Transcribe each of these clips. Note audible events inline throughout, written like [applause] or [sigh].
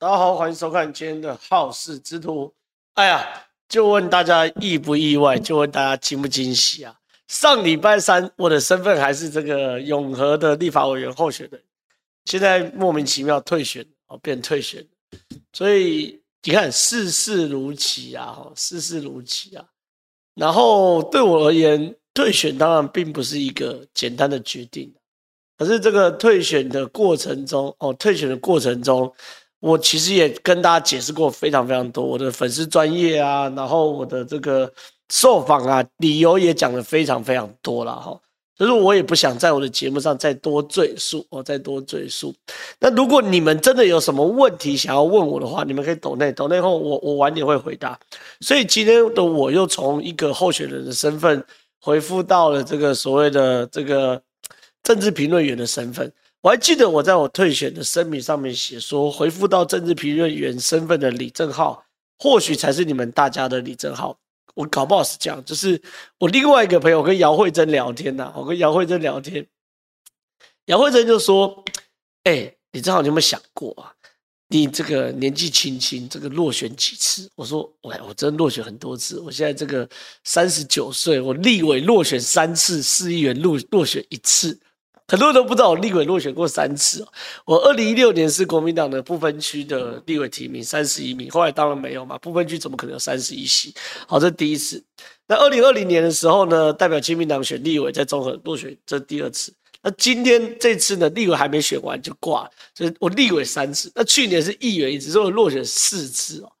大家好，欢迎收看今天的好事之徒。哎呀，就问大家意不意外？就问大家惊不惊喜啊？上礼拜三，我的身份还是这个永和的立法委员候选人，现在莫名其妙退选哦，变退选。所以你看，世事如棋啊，世事如棋啊。然后对我而言，退选当然并不是一个简单的决定，可是这个退选的过程中，哦，退选的过程中。我其实也跟大家解释过非常非常多，我的粉丝专业啊，然后我的这个受访啊，理由也讲得非常非常多了哈。所以我也不想在我的节目上再多赘述，我再多赘述。那如果你们真的有什么问题想要问我的话，你们可以抖内抖内后，我我晚点会回答。所以今天的我又从一个候选人的身份回复到了这个所谓的这个政治评论员的身份。我还记得我在我退选的声明上面写说，回复到政治评论员身份的李正浩，或许才是你们大家的李正浩。我搞不好是这样，就是我另外一个朋友跟姚慧珍聊天呐、我跟姚慧珍聊天，姚慧珍就说：“哎、李正浩，你有没有想过啊？你这个年纪轻轻，这个落选几次？”我说：“喂，我真落选很多次。我现在这个三十九岁，我立委落选三次，市议员落落选一次。”很多人都不知道我立委落选过三次哦。我二零一六年是国民党的不分区的立委提名三十一名，后来当然没有嘛，不分区怎么可能有三十一席？好，这是第一次。那二零二零年的时候呢，代表亲民党选立委在中和落选，这是第二次。那今天这次呢，立委还没选完就挂，所以我立委三次。那去年是议员一次，所以我落选四次哦，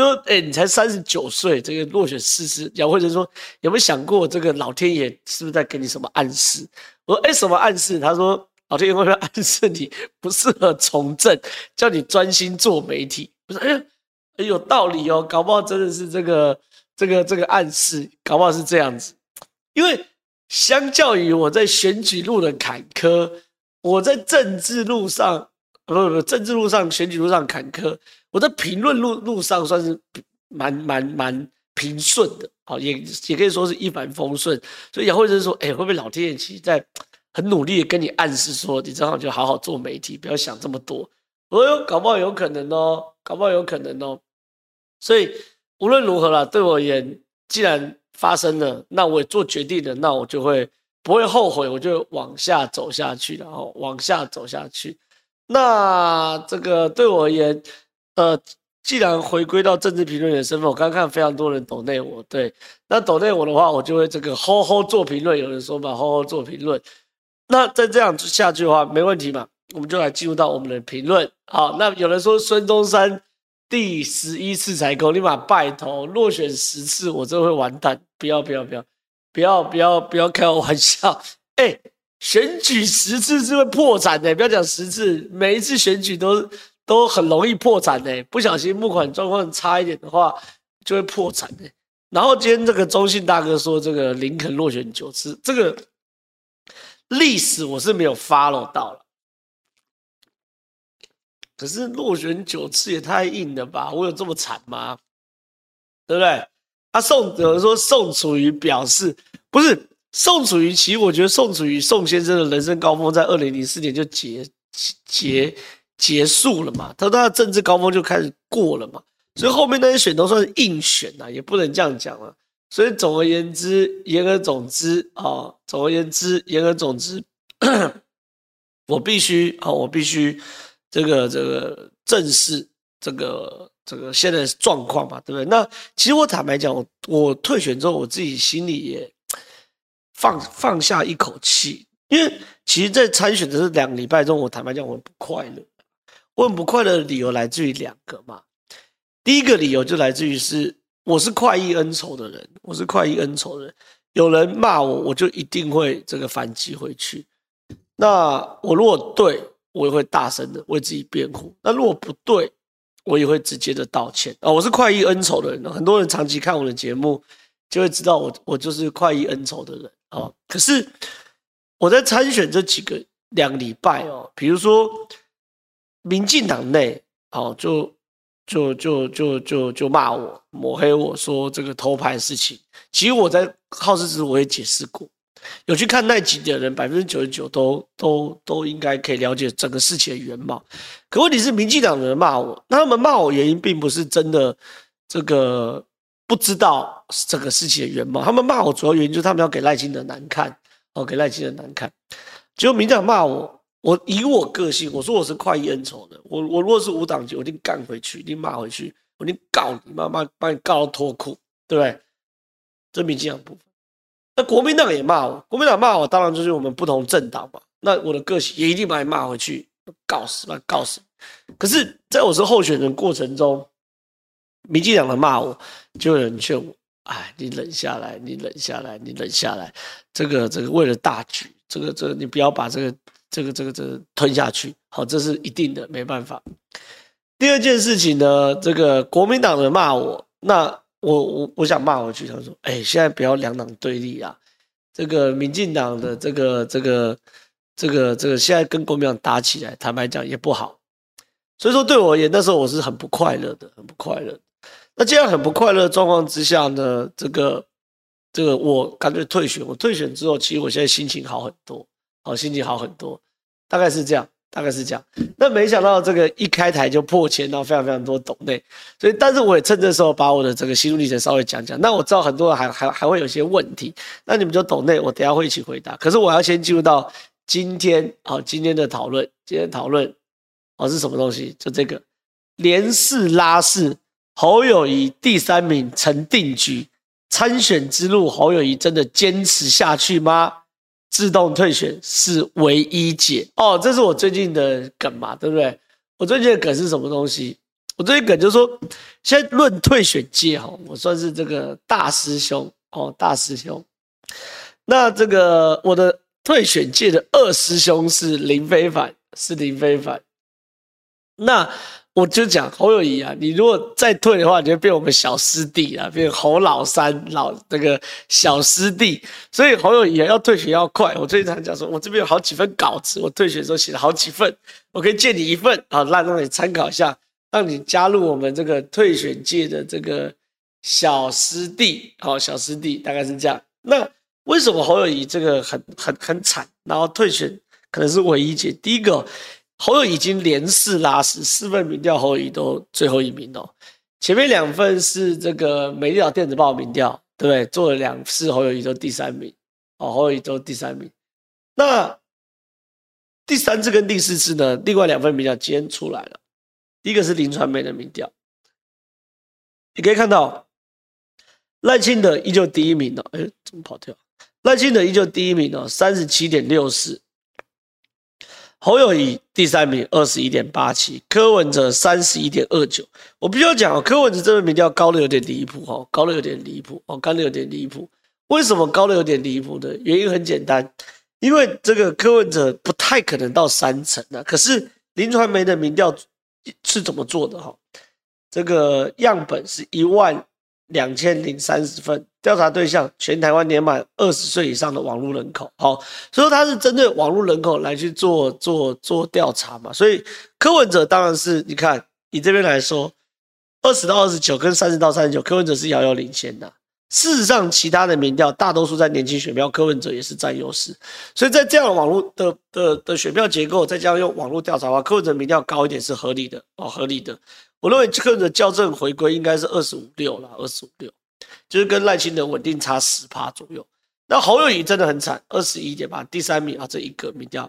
说，哎，你才三十九岁，这个落选四次，姚慧珍说，有没有想过这个老天爷是不是在给你什么暗示？我说，哎，什么暗示？他说，老天爷会不会暗示你不适合从政，叫你专心做媒体？我说，哎，有道理哦，搞不好真的是这个这个这个暗示，搞不好是这样子。因为相较于我在选举路的坎坷，我在政治路上，不不不，政治路上、选举路上坎坷。我在评论路路上算是蛮蛮蛮平顺的，好，也也可以说是一帆风顺。所以姚慧珍说：“哎、会不会老天爷其实在很努力的跟你暗示说，你正好就好好做媒体，不要想这么多。”我说：“搞不好有可能哦，搞不好有可能哦。”所以无论如何啦，对我而言，既然发生了，那我也做决定了，那我就会不会后悔，我就往下走下去，然后往下走下去。那这个对我而言。呃，既然回归到政治评论员身份，我刚看非常多人抖内我，对，那抖内我的话，我就会这个吼吼做评论。有人说嘛，吼吼做评论。那再这样下去的话，没问题嘛，我们就来进入到我们的评论。好，那有人说孙中山第十一次才够，立马拜托落选十次，我真的会完蛋。不要不要不要不要不要不要开玩笑。哎，选举十次是会破产的，不要讲十次，每一次选举都。都很容易破产的，不小心募款状况差一点的话，就会破产的。然后今天这个中信大哥说，这个林肯落选九次，这个历史我是没有 follow 到了。可是落选九次也太硬了吧？我有这么惨吗？对不对？他宋有人说宋楚瑜表示，不是宋楚瑜，其实我觉得宋楚瑜宋先生的人生高峰在二零零四年就结结。结束了嘛？他他的政治高峰就开始过了嘛，所以后面那些选都算是硬选呐，也不能这样讲了。所以总而言之，言而总之啊，总而言之，言而总之，[clears throat] 我必须啊，我必须这个这个正视这个这个现在状况嘛，对不对？那其实我坦白讲，我我退选之后，我自己心里也放放下一口气，因为其实，在参选的这两个礼拜中，我坦白讲，我不快乐。我很不快乐的理由来自于两个嘛，第一个理由就来自于是我是快意恩仇的人，我是快意恩仇的人，有人骂我，我就一定会这个反击回去。那我如果对，我也会大声的为自己辩护；那如果不对，我也会直接的道歉啊。我是快意恩仇的人，很多人长期看我的节目就会知道我我就是快意恩仇的人啊。可是我在参选这几个两个礼拜哦，比如说。民进党内，好，就就就就就就骂我，抹黑我说这个偷拍的事情。其实我在好事之我也解释过，有去看那集的人，百分之九十九都都都应该可以了解整个事情的原貌。可问题是，民进党的人骂我，那他们骂我原因并不是真的这个不知道整个事情的原貌，他们骂我主要原因就是他们要给赖清德难看，哦，给赖清德难看。结果民进党骂我，我以我个性，我说我是快意恩仇的，我我如果是无党籍，我一定干回去，一定骂回去，我一定告你，妈妈把你告到脱裤，对不对？这民进党部分。那国民党也骂我，国民党骂我，当然就是我们不同政党嘛。那我的个性也一定把你骂回去，告死吧，告死。可是，在我是候选人过程中，民进党的骂我，就有人劝我：哎，你忍下来，你忍下来，你忍下来。这个，这个为了大局，这个，这个你不要把这个，这个，这个，这个吞下去。好，这是一定的，没办法。第二件事情呢，这个国民党的骂我，那。我我我想骂回去，他说：“哎、现在不要两党对立啊，这个民进党的这个这个这个这个现在跟国民党打起来，坦白讲也不好。所以说对我而言，那时候我是很不快乐的，很不快乐。那既然很不快乐状况之下呢，这个这个我干脆退选。我退选之后，其实我现在心情好很多，好，心情好很多，大概是这样。”大概是这样，那没想到这个一开台就破千，然后非常非常多懂内，所以但是我也趁这时候把我的这个心路历程稍微讲讲。那我知道很多人还还还会有些问题，那你们就懂内，我等下会一起回答。可是我要先进入到今天好，今天的讨论，今天讨论哦是什么东西？就这个连四拉四，侯友谊第三名成定局，参选之路，侯友谊真的坚持下去吗？自动退选是唯一解哦，这是我最近的梗嘛，对不对？我最近的梗是什么东西？我最近梗就是说，现在论退选界哈，我算是这个大师兄哦，大师兄。那这个我的退选界的二师兄是林非凡，是林非凡。那。我就讲侯友宜啊，你如果再退的话，你就变我们小师弟啊，变侯老三老那个小师弟。所以侯友宜要退选要快。我最近常讲说，我这边有好几份稿子，我退选的时候写了好几份，我可以借你一份啊，让让你参考一下，让你加入我们这个退选界的这个小师弟。好，小师弟大概是这样。那为什么侯友宜这个很很很惨，然后退选可能是唯一解？第一个。侯友已经连四拉四，四份民调侯友宜都最后一名哦。前面两份是这个《美丽岛电子报》民调，对不对？做了两次侯友宜都第三名，哦，侯友宜都第三名。那第三次跟第四次呢？另外两份民调今天出来了，第一个是林传媒的民调，你可以看到赖清德依旧第一名哦。哎，怎么跑掉？赖清德依旧第一名哦，三十七点六四。侯友宜第三名，二十一点八七，柯文哲三十一点二九。我必须要讲哦，柯文哲这份民调高的有点离谱哦，高的有点离谱哦，高的有点离谱。为什么高的有点离谱的？原因很简单，因为这个柯文哲不太可能到三成的。可是林传媒的民调是怎么做的哈？这个样本是一万两千零三十份。调查对象全台湾年满二十岁以上的网络人口，好，所以说他是针对网络人口来去做做做调查嘛，所以柯文哲当然是你看你这边来说，二十到二十九跟三十到三十九，柯文哲是遥遥领先的。事实上，其他的民调大多数在年轻选票，柯文哲也是占优势，所以在这样的网络的的的选票结构，再加上用网络调查的话，柯文哲民调高一点是合理的哦，合理的。我认为柯文哲校正回归应该是二十五六了，二十五六。就是跟赖清德稳定差十趴左右，那侯友宜真的很惨，二十一点八，第三名啊，这一个民调，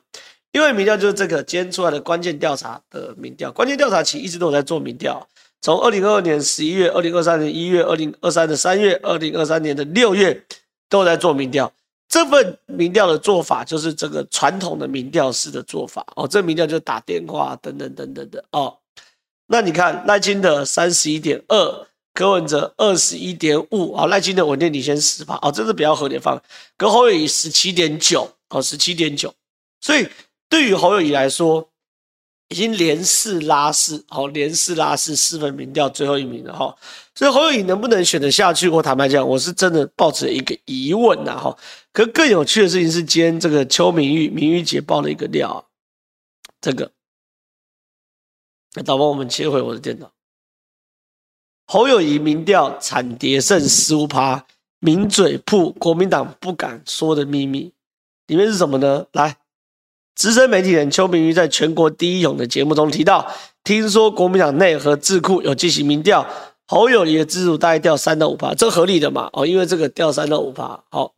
因为民调就是这个今天出来的关键调查的民调，关键调查其实一直都有在做民调，从二零二二年十一月、二零二三年一月、二零二三的三月、二零二三年的六月都在做民调，这份民调的做法就是这个传统的民调式的做法哦，这民调就打电话等等等等的哦，那你看赖清德三十一点二。柯文哲二十一点五啊，赖清德稳定领先十趴啊，这是比较合理的方。跟侯友宜十七点九哦，十七点九，所以对于侯友宜来说，已经连四拉四，好，连四拉四，四份民调最后一名了哈。所以侯友宜能不能选得下去？我坦白讲，我是真的抱持一个疑问呐哈。可更有趣的事情是，今天这个邱明玉、明玉姐爆了一个料，这个，那导播我们切回我的电脑。侯友宜民调惨跌剩十五趴，名嘴铺国民党不敢说的秘密，里面是什么呢？来，资深媒体人邱明玉在全国第一勇的节目中提到，听说国民党内和智库有进行民调，侯友谊的支持大概掉三到五趴，这合理的嘛？哦，因为这个掉三到五趴，好，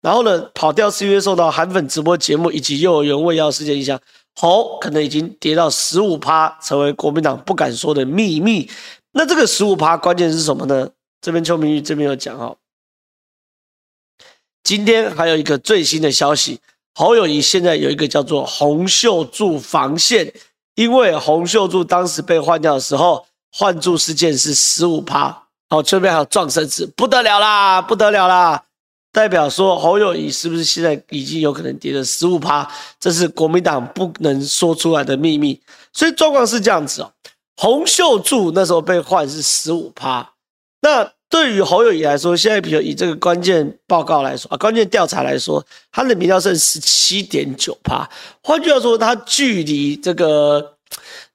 然后呢，跑调是因为受到韩粉直播节目以及幼儿园喂药事件影响，侯可能已经跌到十五趴，成为国民党不敢说的秘密。那这个十五趴关键是什么呢？这边邱明玉这边有讲哦。今天还有一个最新的消息，侯友宜现在有一个叫做洪秀柱防线，因为洪秀柱当时被换掉的时候，换柱事件是十五趴，好，这边还有撞身子，不得了啦，不得了啦，代表说侯友宜是不是现在已经有可能跌了十五趴？这是国民党不能说出来的秘密，所以状况是这样子哦，洪秀柱那时候被换是十五趴，那。对于侯友谊来说，现在比如以这个关键报告来说啊，关键调查来说，他的民调剩十七点九趴。换句话说，他距离这个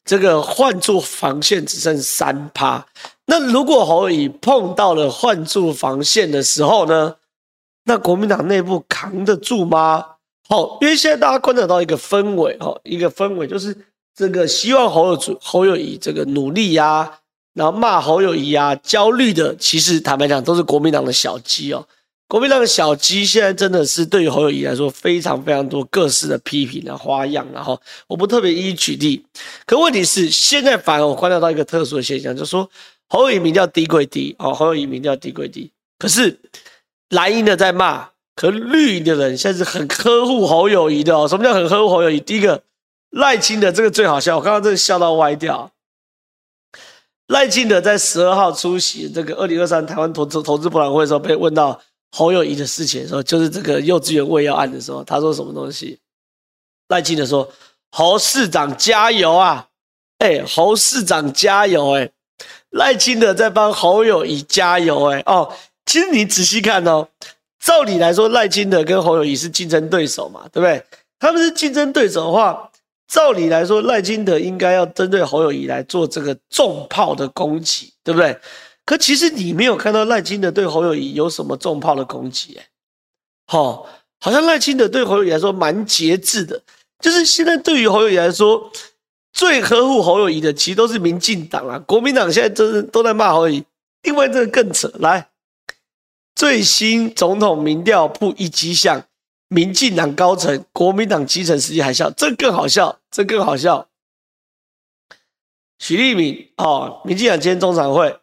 这个换柱防线只剩三趴。那如果侯友宜碰到了换柱防线的时候呢？那国民党内部扛得住吗？好，因为现在大家观察到一个氛围哦，一个氛围就是这个希望侯友侯友谊这个努力呀、啊。然后骂侯友宜啊，焦虑的，其实坦白讲都是国民党的小鸡哦。国民党的小鸡现在真的是对于侯友宜来说非常非常多各式的批评啊、花样，然后我不特别一一举例。可问题是，现在反而我观察到一个特殊的现象，就是说侯友宜名叫低归低哦，侯友宜名叫低归低，可是蓝营的在骂，可绿营的人现在是很呵护侯友宜的哦。什么叫很呵护侯友宜？第一个赖清德这个最好笑，我刚刚真的笑到歪掉。赖清德在十二号出席这个二零二三台湾投资投资博览会的时候，被问到侯友宜的事情的时候，就是这个幼稚园喂药案的时候，他说什么东西？赖清德说：“侯市长加油啊！”哎，侯市长加油！哎，赖清德在帮侯友宜加油！哎，哦，其实你仔细看哦，照理来说，赖清德跟侯友宜是竞争对手嘛，对不对？他们是竞争对手的话。照理来说，赖清德应该要针对侯友谊来做这个重炮的攻击，对不对？可其实你没有看到赖清德对侯友谊有什么重炮的攻击，哎，好，好像赖清德对侯友宜来说蛮节制的。就是现在对于侯友宜来说，最呵护侯友宜的其实都是民进党啊，国民党现在真是都在骂侯友宜。另外这个更扯，来，最新总统民调铺一迹象。民进党高层、国民党基层实际还笑，这更好笑，这更好笑。许立明哦，民进党今天中常会，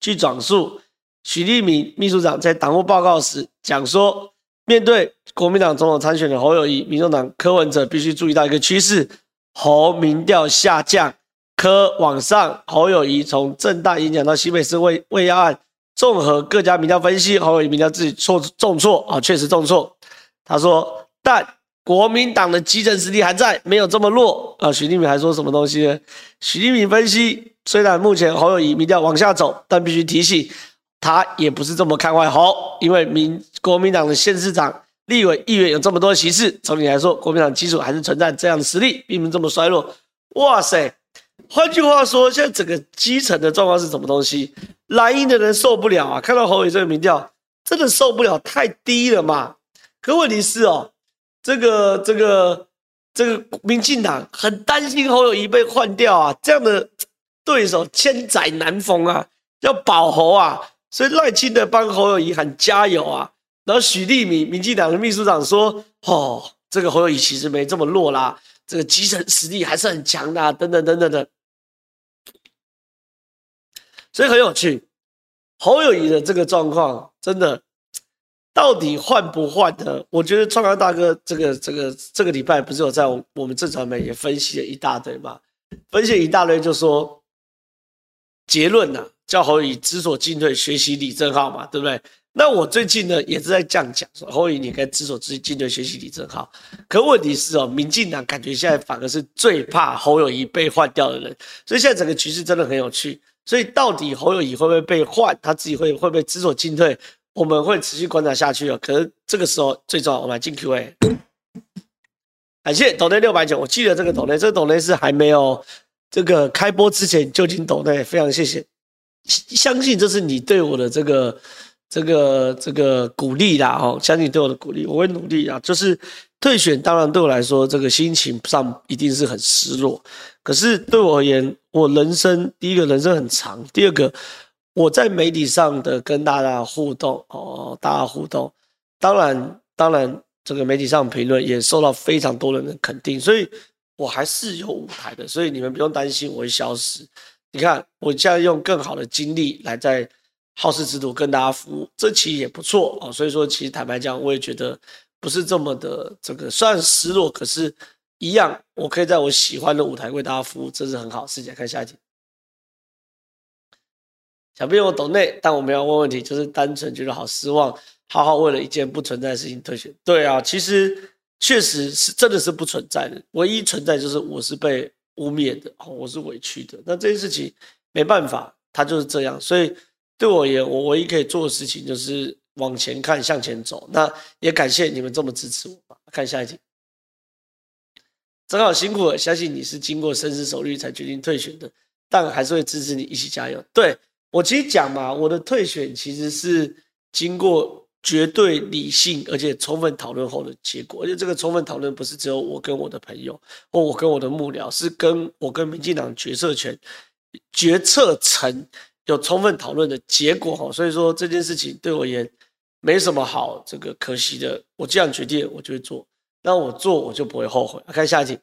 据转述，许立明秘书长在党务报告时讲说，面对国民党总统参选的侯友宜，民众党柯文哲必须注意到一个趋势：侯民调下降，柯往上。侯友宜从政大演讲到西北市喂喂药案，综合各家民调分析，侯友宜民调自己错重挫啊，确实重挫。他说：“但国民党的基层实力还在，没有这么弱啊。”许立敏还说什么东西呢？许立敏分析，虽然目前侯友宜民调往下走，但必须提醒，他也不是这么看坏侯，因为民国民党的县市长、立委、议员有这么多席次，总体来说，国民党基础还是存在这样的实力，并不这么衰弱。哇塞！换句话说，现在整个基层的状况是什么东西？蓝营的人受不了啊！看到侯友宜这个民调，真的受不了，太低了嘛！可问题是哦，这个这个这个民进党很担心侯友谊被换掉啊，这样的对手千载难逢啊，要保侯啊，所以赖清德帮侯友谊喊加油啊。然后许立民民进党的秘书长说：“哦，这个侯友谊其实没这么弱啦，这个基层实力还是很强的啊，等等等等的。”所以很有趣，侯友谊的这个状况真的。到底换不换呢？我觉得创康大哥这个这个这个礼拜不是有在我们正传媒也分析了一大堆嘛？分析了一大堆就说结论呢、啊，叫侯友宜知所进退，学习李正浩嘛，对不对？那我最近呢也是在这样讲，说侯友宜你该知所知进退，学习李正浩。可问题是哦，民进党感觉现在反而是最怕侯友宜被换掉的人，所以现在整个局势真的很有趣。所以到底侯友宜会不会被换？他自己会会不会知所进退？我们会持续观察下去哦。可是这个时候最重要，我们来进 Q&A。感谢斗内六百九，我记得这个斗内，这个斗内是还没有这个开播之前就进斗内，非常谢谢。相信这是你对我的这个这个这个鼓励啦，哦，相信对我的鼓励，我会努力啊。就是退选，当然对我来说，这个心情上一定是很失落。可是对我而言，我人生第一个人生很长，第二个我在媒体上的跟大家互动哦，大家互动，当然当然这个媒体上评论也受到非常多人的肯定，所以我还是有舞台的，所以你们不用担心我会消失。你看，我现在用更好的精力来在。好事之徒跟大家服务，这期也不错哦。所以说，其实坦白讲，我也觉得不是这么的这个，虽然失落，可是一样，我可以在我喜欢的舞台为大家服务，这是很好的事情。看下一题，小朋友懂内，但我们要问问题，就是单纯觉得好失望，好好为了一件不存在的事情退选。对啊，其实确实是真的是不存在的，唯一存在就是我是被污蔑的，哦，我是委屈的。那这件事情没办法，它就是这样，所以。对我而言，我唯一可以做的事情就是往前看，向前走。那也感谢你们这么支持我吧。看下一题，正好辛苦了，相信你是经过深思熟虑才决定退选的，但还是会支持你一起加油。对，我其实讲嘛，我的退选其实是经过绝对理性而且充分讨论后的结果，而且这个充分讨论不是只有我跟我的朋友或我跟我的幕僚，是跟我跟民进党决策权决策层。有充分讨论的结果哈，所以说这件事情对我也没什么好这个可惜的。我既然决定，我就会做，那我做我就不会后悔。看下一题，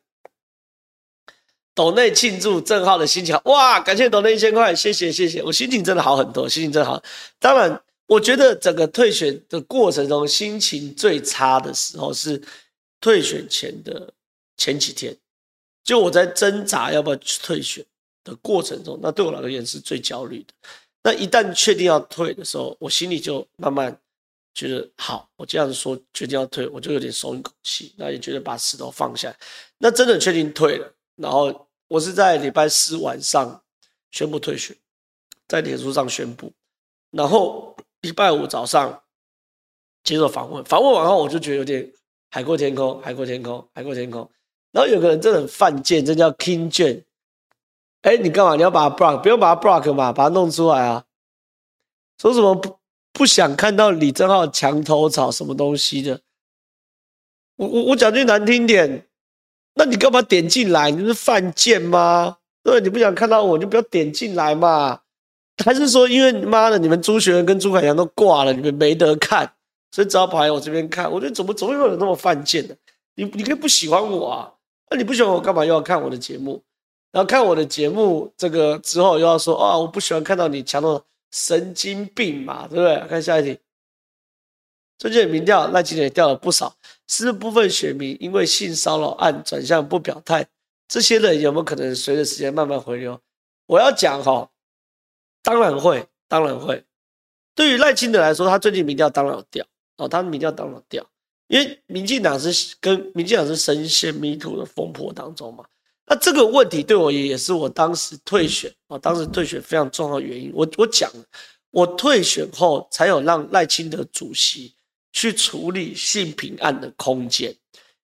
斗内庆祝郑浩的心情哇！感谢斗内一千块，谢谢谢谢，我心情真的好很多，心情真好。当然，我觉得整个退选的过程中，心情最差的时候是退选前的前几天，就我在挣扎要不要去退选。的过程中，那对我来而言是最焦虑的。那一旦确定要退的时候，我心里就慢慢觉得好。我这样说决定要退，我就有点松一口气。那也觉得把石头放下。那真的确定退了，然后我是在礼拜四晚上宣布退学，在脸书上宣布，然后礼拜五早上接受访问。访问完后，我就觉得有点海阔天空，海阔天空，海阔天空。然后有个人真的很犯贱，这叫 King j a n。哎，你干嘛？你要把它 block？不用把它 block 嘛，把它弄出来啊！说什么不不想看到李正浩墙头草什么东西的？我我我讲句难听点，那你干嘛点进来？你是犯贱吗？对，你不想看到我，就不要点进来嘛。还是说，因为妈的，你们朱学恒跟朱凯翔都挂了，你们没得看，所以只好跑来我这边看？我觉得怎么怎么会有那么犯贱的？你你可以不喜欢我啊？那你不喜欢我，干嘛又要看我的节目？然后看我的节目，这个之后又要说啊、我不喜欢看到你强到神经病嘛，对不对？看下一题，最近的民调赖清德也掉了不少，是部分选民因为性骚扰案转向不表态，这些人有没有可能随着时间慢慢回流？我要讲哈、哦，当然会，当然会。对于赖清德来说，他最近民调当然有掉哦，他的民调当然有掉，因为民进党是跟民进党是深陷迷途的风波当中嘛。那这个问题对我也也是我当时退选啊，当时退选非常重要的原因。我我讲，我退选后才有让赖清德主席去处理性平案的空间，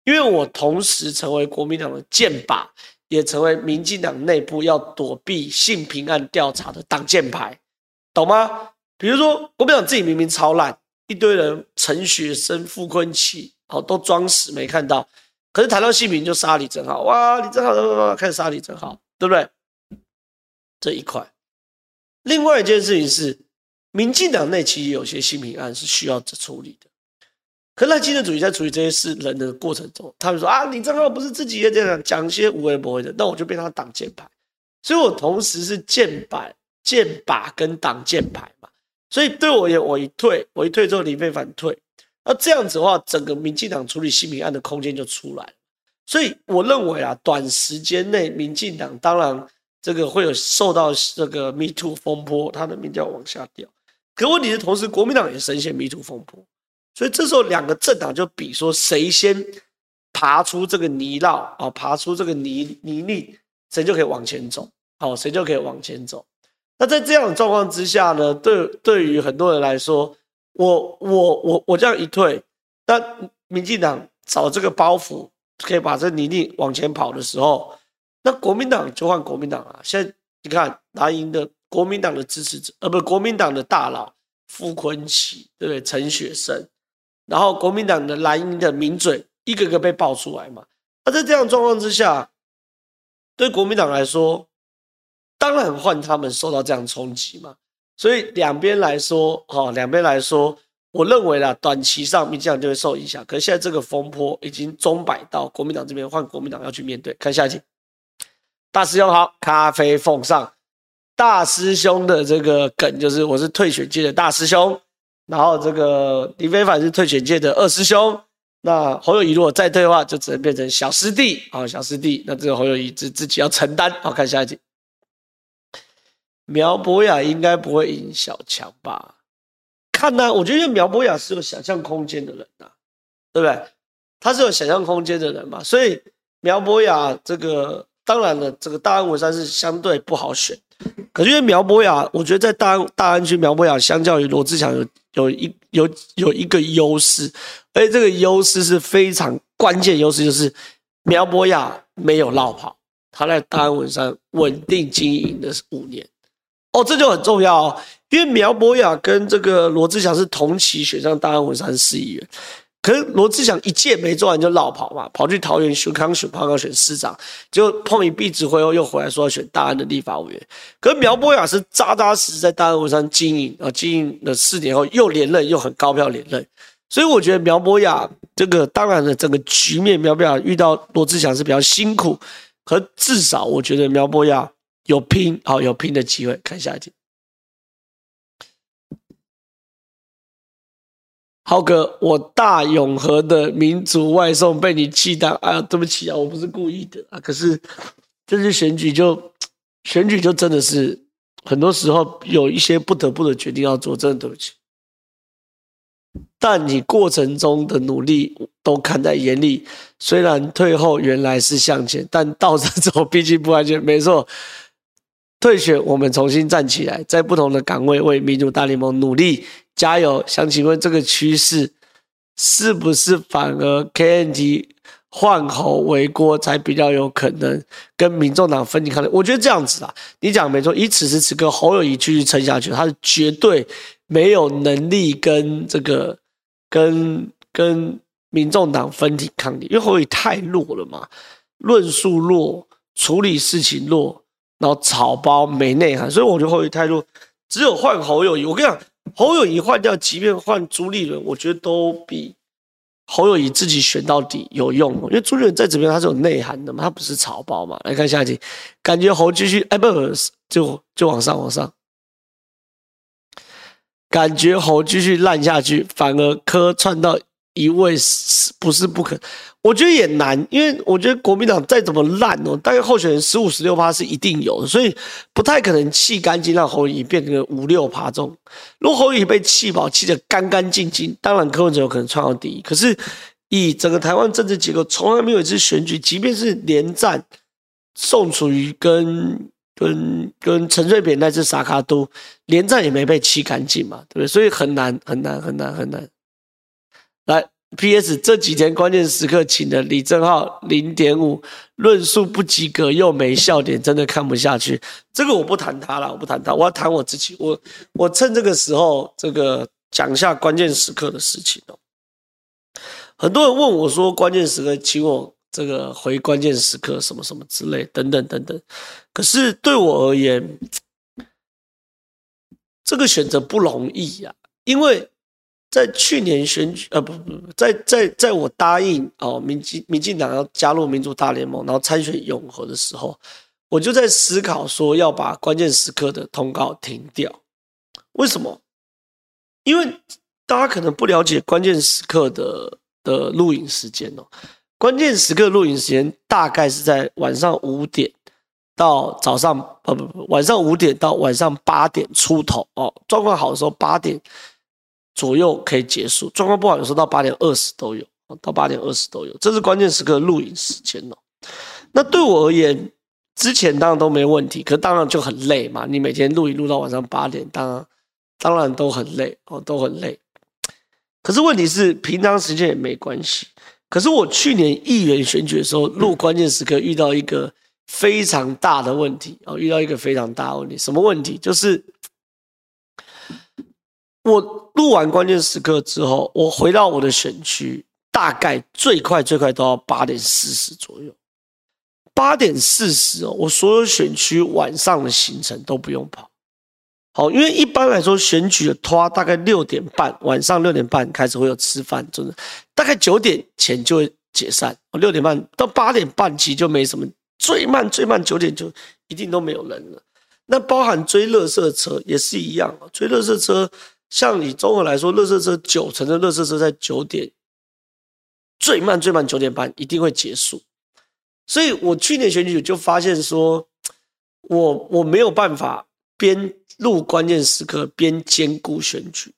因为我同时成为国民党的箭靶，也成为民进党内部要躲避性平案调查的挡箭牌，懂吗？比如说国民党自己明明超烂，一堆人陈学生、傅昆萁，好，都装死没看到。可是谈到姓名就杀李正浩，哇，李正浩开始杀李正浩，对不对？这一块。另外一件事情是，民进党内其实有些性平案是需要处理的。可赖清德主席在处理这些事人的过程中，他们说啊，你正皓不是自己也这样讲一些无为不为的，那我就变成挡箭牌。所以我同时是箭板、箭靶跟挡箭牌嘛。所以对我也，我一退，我一退之后，林飞帆退。那这样子的话，整个民进党处理性平案的空间就出来了。所以我认为啊，短时间内民进党当然这个会有受到这个 Me Too 风波，他的民调往下掉。可问题是，同时国民党也深陷 Me Too 风波，所以这时候两个政党就比说谁先爬出这个泥淖啊，爬出这个泥泥泞，谁就可以往前走。好，谁就可以往前走。那在这样的状况之下呢，对对于很多人来说，我我我我这样一退，那民进党找这个包袱可以把这泥泞往前跑的时候，那国民党就换国民党啊。现在你看蓝营的国民党的支持者，呃，不，国民党的大佬傅昆奇，对不对？陈雪生，然后国民党的蓝营的名嘴一个个被爆出来嘛。那在这样状况之下，对国民党来说，当然换他们受到这样冲击嘛。所以两边来说，哈，两边来说，我认为啦，短期上民进党就会受影响。可是现在这个风波已经钟摆到国民党这边，换国民党要去面对。看下一集，大师兄好，咖啡奉上。大师兄的这个梗就是我是退选界的大师兄，然后这个李非凡是退选界的二师兄。那侯友谊如果再退的话，就只能变成小师弟啊，小师弟。那这个侯友谊自自己要承担。好，看下一集。苗博雅应该不会赢小强吧？看呢、我觉得苗博雅是有想象空间的人呐、对不对？他是有想象空间的人嘛，所以苗博雅这个当然了，这个大安文山是相对不好选。可是因为苗博雅，我觉得在大安大安区苗博雅相较于罗志强有有一有有一个优势，而且这个优势是非常关键优势，就是苗博雅没有落跑，他在大安文山稳定经营的五年。哦，这就很重要哦，因为苗博雅跟这个罗志祥是同期选上大安文山市议员，可是罗志祥一届没做完就落跑嘛，跑去桃园选康选胖高选市长，就碰一壁指挥后又回来说要选大安的立法委员。可是苗博雅是扎扎实实在大安文山经营啊，经营了四年后又连任，又很高票连任，所以我觉得苗博雅这个当然了，整个局面苗博雅遇到罗志祥是比较辛苦，可至少我觉得苗博雅。有拼，好，有拼的机会。看下一题，浩哥，我大永和的民族外送被你气到，哎呀，对不起啊，我不是故意的啊。可是这次选举就选举就真的是很多时候有一些不得不的决定要做，真的对不起。但你过程中的努力都看在眼里，虽然退后原来是向前，但倒着走毕竟不安全，没错。退选，我们重新站起来，在不同的岗位为民主大联盟努力加油。想请问这个趋势是不是反而 KMT 换侯为郭才比较有可能跟民众党分庭抗礼？我觉得这样子啊，你讲没错。以此时此刻侯友谊继续撑下去，他是绝对没有能力跟这个跟跟民众党分庭抗礼，因为侯友宜太弱了嘛，论述弱，处理事情弱。然后草包没内涵，所以我觉得侯友宜态度只有换侯友谊。我跟你讲，侯友谊换掉，即便换朱立伦，我觉得都比侯友谊自己选到底有用。因为朱立伦在这边他是有内涵的嘛，他不是草包嘛。来看下一题，感觉侯继续哎不，不就就往上往上，感觉侯继续烂下去，反而磕窜到。一位是不是不可？我觉得也难，因为我觉得国民党再怎么烂哦，大概候选人十五十六趴是一定有的，所以不太可能气干净让侯友变成五六趴中。如果侯友被气饱，气得干干净净，当然柯文哲有可能创到第一。可是以整个台湾政治结构，从来没有一次选举，即便是连战宋楚瑜跟跟跟陈水扁那次萨卡都连战也没被气干净嘛，对不对？所以很难很难很难很难。，P.S. 这几天关键时刻请的李正浩零点五，论述不及格又没笑点，真的看不下去。这个我不谈他了，我不谈他，我要谈我自己。我我趁这个时候，这个讲一下关键时刻的事情哦。很多人问我说，关键时刻，请我这个回关键时刻什么什么之类，等等等等。可是对我而言，这个选择不容易呀，因为。在去年选举，呃，不不不，在在在我答应哦，民进民进党要加入民主大联盟，然后参选永和的时候，我就在思考说要把关键时刻的通告停掉。为什么？因为大家可能不了解关键时刻的的录影时间哦。关键时刻录影时间大概是在晚上五点到早上，呃不不，晚上五点到晚上八点出头哦。状况好的时候八点。左右可以结束，状况不好，有时候到八点二十都有，到八点二十都有，这是关键时刻录影时间哦。那对我而言，之前当然都没问题，可当然就很累嘛。你每天录影录到晚上八点，当然当然都很累哦，都很累。可是问题是，平常时间也没关系。可是我去年议员选举的时候录关键时刻，遇到一个非常大的问题哦，遇到一个非常大的问题，什么问题？就是。我录完关键时刻之后，我回到我的选区，大概最快最快都要八点四十左右。八点四十哦，我所有选区晚上的行程都不用跑。好，因为一般来说选举的拖大概六点半，晚上六点半开始会有吃饭，真的大概九点前就会解散。六点半到八点半其实就没什么，最慢最慢九点就一定都没有人了。那包含追垃圾车也是一样，追垃圾车。像你综合来说，垃圾车九成的垃圾车在九点，最慢最慢九点半一定会结束。所以我去年选举就发现说，我我没有办法边录关键时刻边兼顾选举，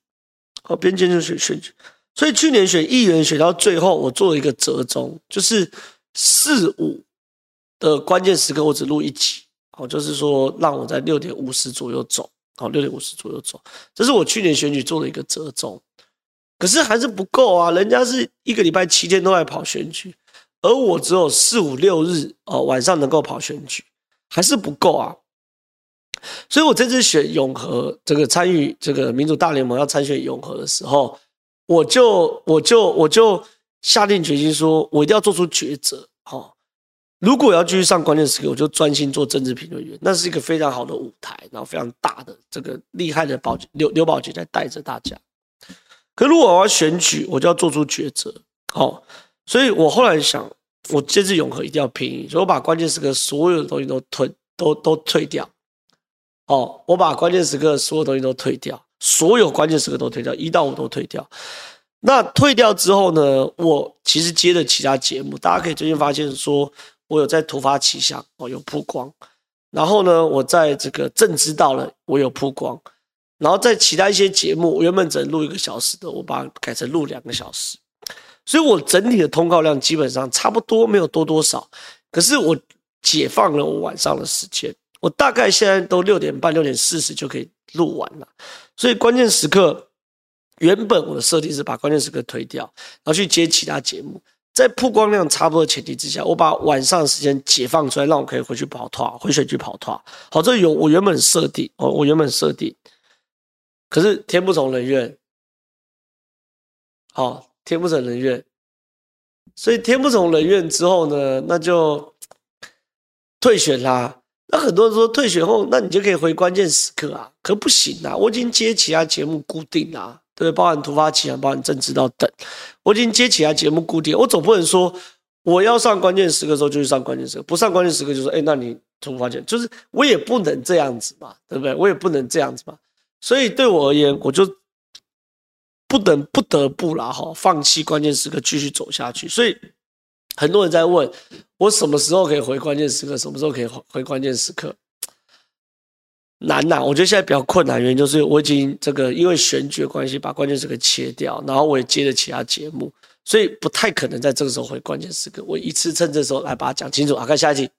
哦，边兼顾选选举。所以去年选议员选到最后，我做了一个折中，就是四五的关键时刻我只录一集，哦，就是说让我在六点五十左右走。好，六点五十左右走，这是我去年选举做的一个折中，可是还是不够啊！人家是一个礼拜七天都在跑选举，而我只有四五六日哦晚上能够跑选举，还是不够啊！所以我这次选永和这个参与这个民主大联盟要参选永和的时候，我就我就我就下定决心说，我一定要做出抉择，好。如果要继续上关键时刻，我就专心做政治评论员，那是一个非常好的舞台，然后非常大的这个厉害的保刘刘宝杰在带着大家。可如果我要选举，我就要做出抉择。好，所以我后来想，我这次永和一定要拼，所以我把关键时刻所有的东西都退，都都退掉。哦，我把关键时刻所有东西都退掉，所有关键时刻都退掉，一到五都退掉。那退掉之后呢，我其实接了其他节目，大家可以最近发现说。我有在突发奇想，我有曝光，然后呢，我在这个正知道了，我有曝光，然后在其他一些节目，我原本只录一个小时的，我把它改成录两个小时，所以我整体的通告量基本上差不多，没有多多少。可是我解放了我晚上的时间，我大概现在都六点半、六点四十就可以录完了。所以关键时刻，原本我的设定是把关键时刻推掉，然后去接其他节目。在曝光量差不多的前提之下，我把晚上时间解放出来，让我可以回去跑团，回选区跑团。好，这有我原本设定，哦，我原本设定，可是天不从人愿，好，天不从人愿，所以天不从人愿之后呢，那就退选啦。那很多人说退选后，那你就可以回关键时刻啊，可不行啊，我已经接其他节目固定啦。对，包含突发奇想，包含政治到等，我已经接起来节目固定，我总不能说我要上关键时刻的时候就去上关键时刻，不上关键时刻就说，哎，那你突发奇，就是我也不能这样子嘛，对不对？我也不能这样子嘛，所以对我而言，我就不能不得不啦哈，放弃关键时刻继续走下去。所以很多人在问我什么时候可以回关键时刻，什么时候可以回关键时刻。难呐，我觉得现在比较困难，原因就是我已经这个因为选举的关系，把关键时刻切掉，然后我也接了其他节目，所以不太可能在这个时候回关键时刻。我一次趁这时候来把它讲清楚。好，看下一题。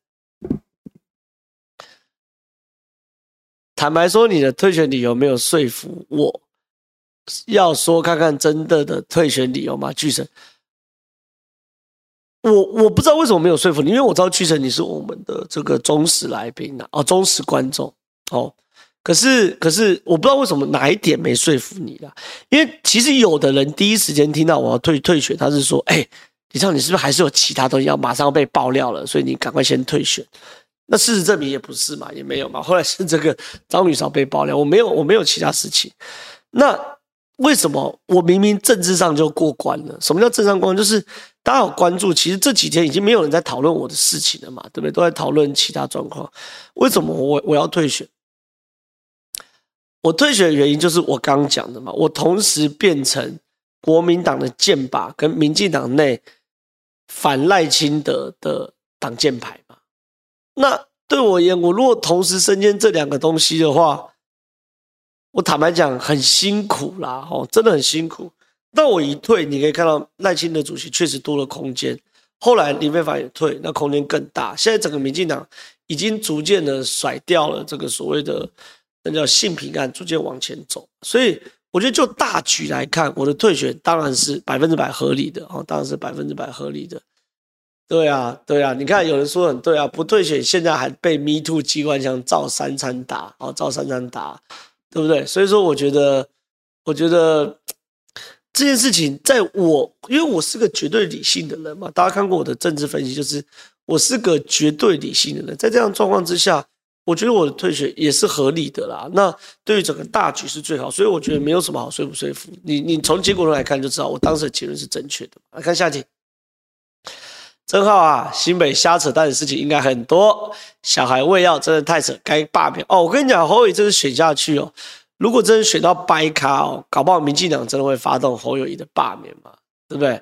坦白说，你的退选理由没有说服我，要说看看真的的退选理由吗？巨神，我我不知道为什么没有说服你，因为我知道巨神你是我们的这个忠实来宾呐，哦，忠实观众。哦，可是可是我不知道为什么哪一点没说服你啦？因为其实有的人第一时间听到我要退退选，他是说：“哎，李超，你是不是还是有其他东西要马上要被爆料了？所以你赶快先退选。”那事实证明也不是嘛，也没有嘛。后来是这个张雨韶被爆料，我没有我没有其他事情。那为什么我明明政治上就过关了？什么叫政治上过关？就是大家有关注，其实这几天已经没有人在讨论我的事情了嘛，对不对？都在讨论其他状况。为什么我我要退选？我退选的原因就是我刚讲的嘛，我同时变成国民党的箭靶，跟民进党内反赖清德的挡箭牌嘛。那对我而言，我如果同时身兼这两个东西的话，我坦白讲很辛苦啦，哦，真的很辛苦。但我一退，你可以看到赖清德主席确实多了空间。后来林飞帆也退，那空间更大。现在整个民进党已经逐渐的甩掉了这个所谓的。那叫性平案，逐渐往前走，所以我觉得就大局来看，我的退选当然是百分之百合理的哦，当然是百分之百合理的。对啊，对啊，你看有人说很对啊，不退选现在还被 Me Too 机关枪照三餐打，哦，照三餐打，对不对？所以说我觉得我觉得这件事情，在我因为我是个绝对理性的人嘛，大家看过我的政治分析，就是我是个绝对理性的人，在这样状况之下，我觉得我的退学也是合理的啦。那对于整个大局是最好，所以我觉得没有什么好说不说服你。你从结果论来看就知道，我当时的结论是正确的。来看下题。正皓啊，新北瞎扯淡的事情应该很多。小孩喂药真的太扯，该罢免哦。我跟你讲，侯友宜真是选下去哦。如果真的选到掰咖哦，搞不好民进党真的会发动侯友宜的罢免嘛？对不对？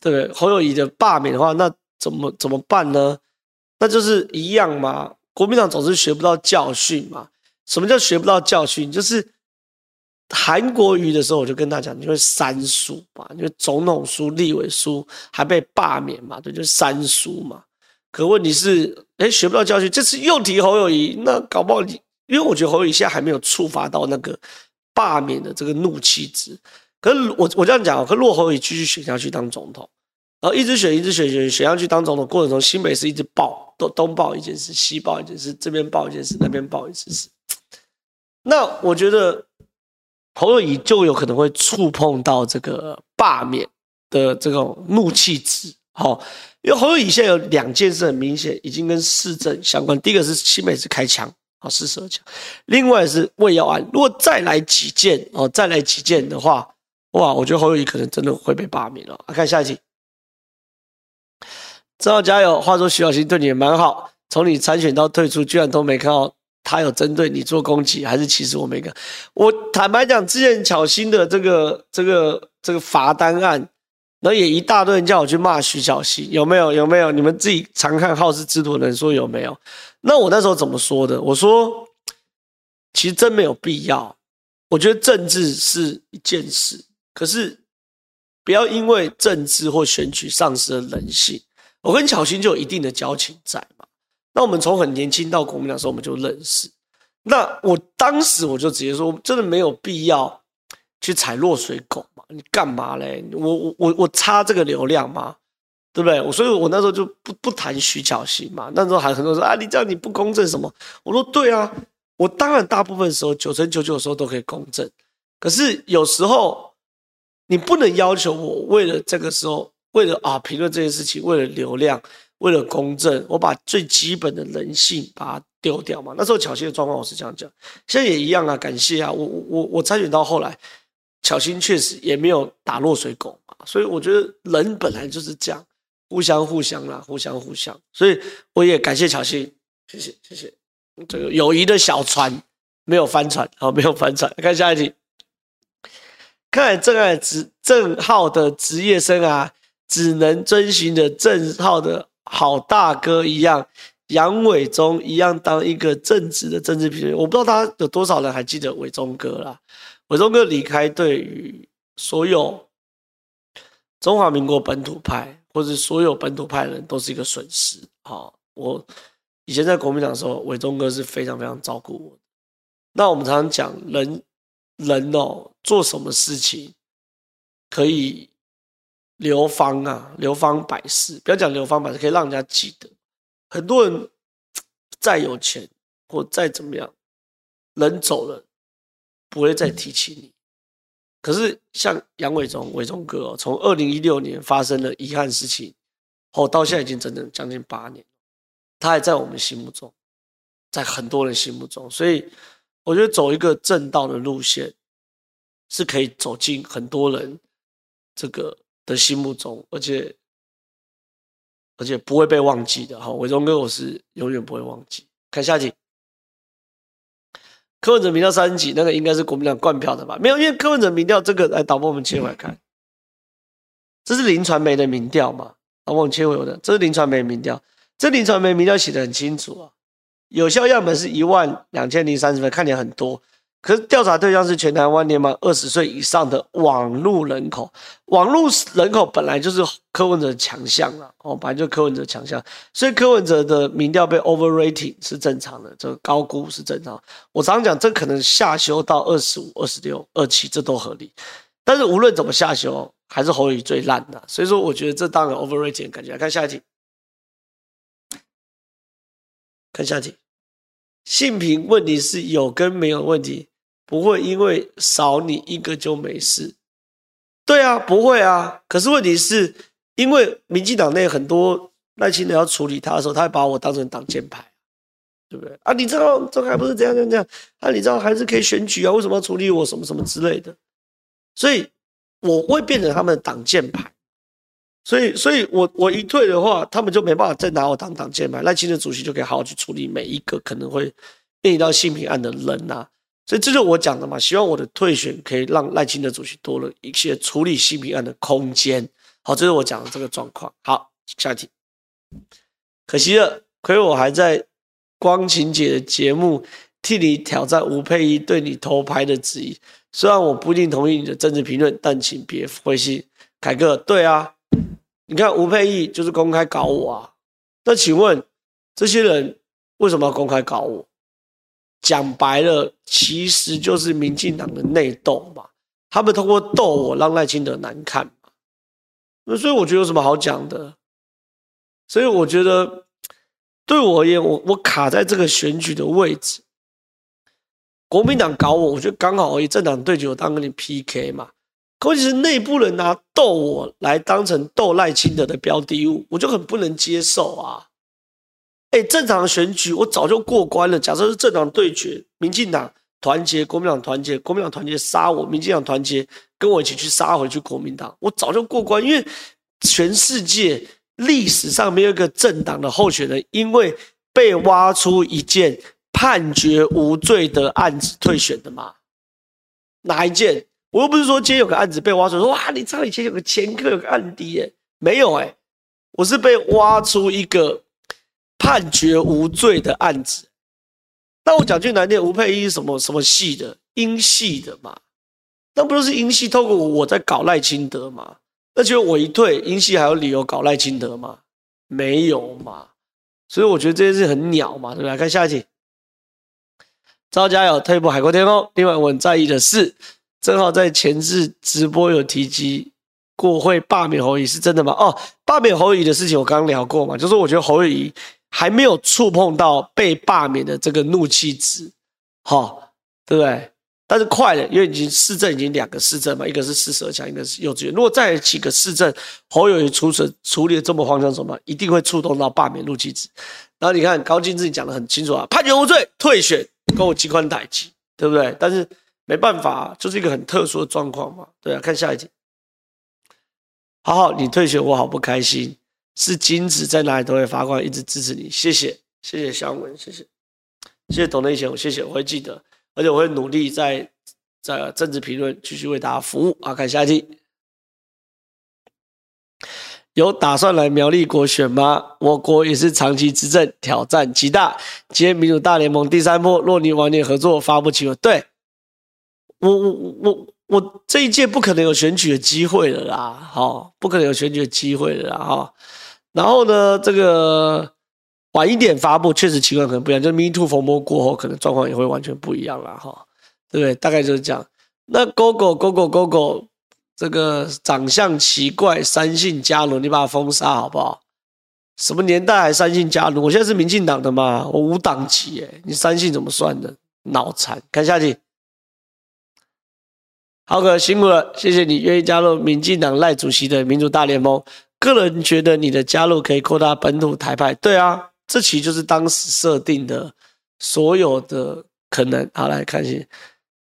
对不对？侯友宜的罢免的话，那怎么怎么办呢？那就是一样嘛。国民党总是学不到教训嘛。什么叫学不到教训？就是。韩国瑜的时候，我就跟他讲，你会三输嘛，因为总统输、立委输，还被罢免嘛，对，就三输嘛。可问题是，哎，学不到教训，这次又提侯友宜，那搞不好你，因为我觉得侯友宜现在还没有触发到那个罢免的这个怒气值。可是我我这样讲，可如果侯友宜继续选下去当总统，然后一直选一直选选选下去当总统，过程中新北市一直爆，东东爆一件事，西爆一件事，这边爆一件事，那边爆一件事，那我觉得。侯友宜就有可能会触碰到这个罢免的这种怒气值，好，因为侯友宜现在有两件事很明显已经跟市政相关，第一个是新北市开枪，好四十二枪，另外是喂药案，如果再来几件哦，再来几件的话，哇，我觉得侯友宜可能真的会被罢免了。啊看下一题，正皓加油。话说徐小新对你也蛮好，从你参选到退出，居然都没看到。他有针对你做攻击，还是其实我没看？我坦白讲，之前巧芯的这个、这个、这个罚单案，然后也一大堆人叫我去骂徐小新，有没有？有没有？你们自己常看好事之徒的人说有没有？那我那时候怎么说的？我说，其实真没有必要。我觉得政治是一件事，可是不要因为政治或选举丧失了人性。我跟巧芯就有一定的交情在嘛。那我们从很年轻到国民党的时候，我们就认识。那我当时我就直接说，真的没有必要去踩落水狗嘛？你干嘛嘞？我我我我差这个流量吗？对不对？我所以，我那时候就不不谈徐巧芯嘛。那时候还很多人说啊，你这样你不公正什么？我说对啊，我当然大部分时候九成九九的时候都可以公正。可是有时候你不能要求我为了这个时候，为了啊评论这件事情，为了流量。为了公正，我把最基本的人性把它丢掉嘛。那时候巧芯的状况我是这样讲，现在也一样啊。感谢啊，我我我我参选到后来，巧芯确实也没有打落水狗嘛。所以我觉得人本来就是这样，互相互相啦，互相互相。所以我也感谢巧芯，谢谢谢谢。这个友谊的小船没有翻船，啊，没有翻船。看下一题，看来正爱职正皓的职业生涯只能遵循着正皓的。好大哥一样，杨伟忠一样，当一个正直的政治评论。我不知道大家有多少人还记得伟忠哥啦。伟忠哥离开，对于所有中华民国本土派或者所有本土派的人都是一个损失。好，我以前在国民党的时候，伟忠哥是非常非常照顾我。那我们常常讲，人人哦，做什么事情可以。流芳啊，流芳百世。不要讲流芳百世，可以让人家记得。很多人再有钱或再怎么样，人走了不会再提起你。可是像杨伟忠、伟忠哥哦，从二零一六年发生了遗憾事情后，到现在已经整整将近八年，他还在我们心目中，在很多人心目中。所以我觉得走一个正道的路线，是可以走进很多人这个。的心目中，而且而且不会被忘记的。哈，伟忠哥，我是永远不会忘记。看下集，柯文哲民调三十几，那个应该是国民党灌票的吧？没有，因为柯文哲民调这个，来导播我们切回来看，这是林传媒的民调嘛？导播我们切回我的，这是林传媒民调，这林传媒民调写得很清楚啊，有效样本是一万两千零三十分，看起来很多。可是调查对象是全台湾年满二十岁以上的网络人口，网络人口本来就是柯文哲强项了哦，本来就柯文哲强项，所以柯文哲的民调被 overrating 是正常的，这个高估是正常。我常讲，这可能下修到二十五、二十六、二七，这都合理。但是无论怎么下修，还是侯友宜最烂的，所以说我觉得这当然 overrating 感觉。来看下一题，看下一题。性平问题是有跟没有问题，不会因为少你一个就没事。对啊，不会啊。可是问题是，因为民进党内很多赖清德要处理他的时候，他会把我当成挡箭牌，对不对？啊，你知道这还不是这样这样这样？啊，你知道还是可以选举啊？为什么要处理我什么什么之类的？所以我会变成他们的挡箭牌。所以，所以我我一退的话，他们就没办法再拿我当挡箭牌。赖清德主席就可以好好去处理每一个可能会面临到性平案的人呐、啊。所以这就我讲的嘛，希望我的退选可以让赖清德主席多了一些处理性平案的空间。好，这是我讲的这个状况。好，下一题。可惜了，亏我还在光晴姐的节目替你挑战吴佩仪对你头牌的质疑。虽然我不一定同意你的政治评论，但请别灰心。凯哥，对啊。你看吴沛忆就是公开搞我啊，那请问这些人为什么要公开搞我？讲白了，其实就是民进党的内斗嘛。他们通过斗我，让赖清德难看嘛。那所以我觉得有什么好讲的？所以我觉得对我而言，我我卡在这个选举的位置，国民党搞我，我觉得刚好而已。政党对决，我当跟你 PK 嘛。关键是内部人拿斗我来当成斗赖清德的标的物，我就很不能接受啊！哎，正常的选举我早就过关了。假设是政党对决，民进党团结，国民党团结，国民党团结杀我，民进党团结跟我一起去杀回去国民党，我早就过关。因为全世界历史上没有一个政党的候选人因为被挖出一件判决无罪的案子退选的嘛？哪一件？我又不是说今天有个案子被挖出，说哇，你知道以前有个前科，有个案底耶？没有哎，我是被挖出一个判决无罪的案子。那我讲句难听，吴沛忆什么什么系的，英系的嘛？那不就是英系透过我，在搞赖清德嘛？那就我一退，英系还有理由搞赖清德吗？没有嘛？所以我觉得这件事很鸟嘛，对不对？看下一题，赵家有退步海阔天空。另外我很在意的是。正好在前置直播有提及过会罢免侯乙，是真的吗？哦，罢免侯乙的事情我刚刚聊过嘛，就是我觉得侯乙还没有触碰到被罢免的这个怒气值，好，对不对？但是快了，因为已经市政已经两个市政嘛，一个是四十二强，一个是幼稚园。如果再有几个市政，侯友宜处处处理的这么慌张什么，一定会触动到罢免怒气值。然后你看高金自己讲的很清楚啊，判决无罪，退选，跟我机关代级，对不对？但是。没办法，就是一个很特殊的状况嘛。对啊，看下一题。好好，你退学我好不开心。是金子在哪里都会发光，一直支持你，谢谢，谢谢祥文，谢谢，谢谢董内贤，谢谢，我会记得，而且我会努力在在政治评论继续为大家服务。好，看下一题。有打算来苗栗国选吗？我国也是长期执政，挑战极大。今天民主大联盟第三波，若你晚点合作，发不起了。对。我我我我这一届不可能有选举的机会了啦，好，不可能有选举的机会了啦，哈。然后呢，这个晚一点发布，确实情况可能不一样，就是 Me Too 风波过后，可能状况也会完全不一样了，哈，对不对？大概就是这样。那 Gogo Gogo Gogo 这个长相奇怪，三姓家奴，你把他封杀好不好？什么年代还三姓家奴？我现在是民进党的嘛，我无党籍诶，你三姓怎么算的？脑残！看下去。浩哥辛苦了，谢谢你愿意加入民进党赖主席的民主大联盟。个人觉得你的加入可以扩大本土台派。对啊，这其实就是当时设定的所有的可能。好，来看一下，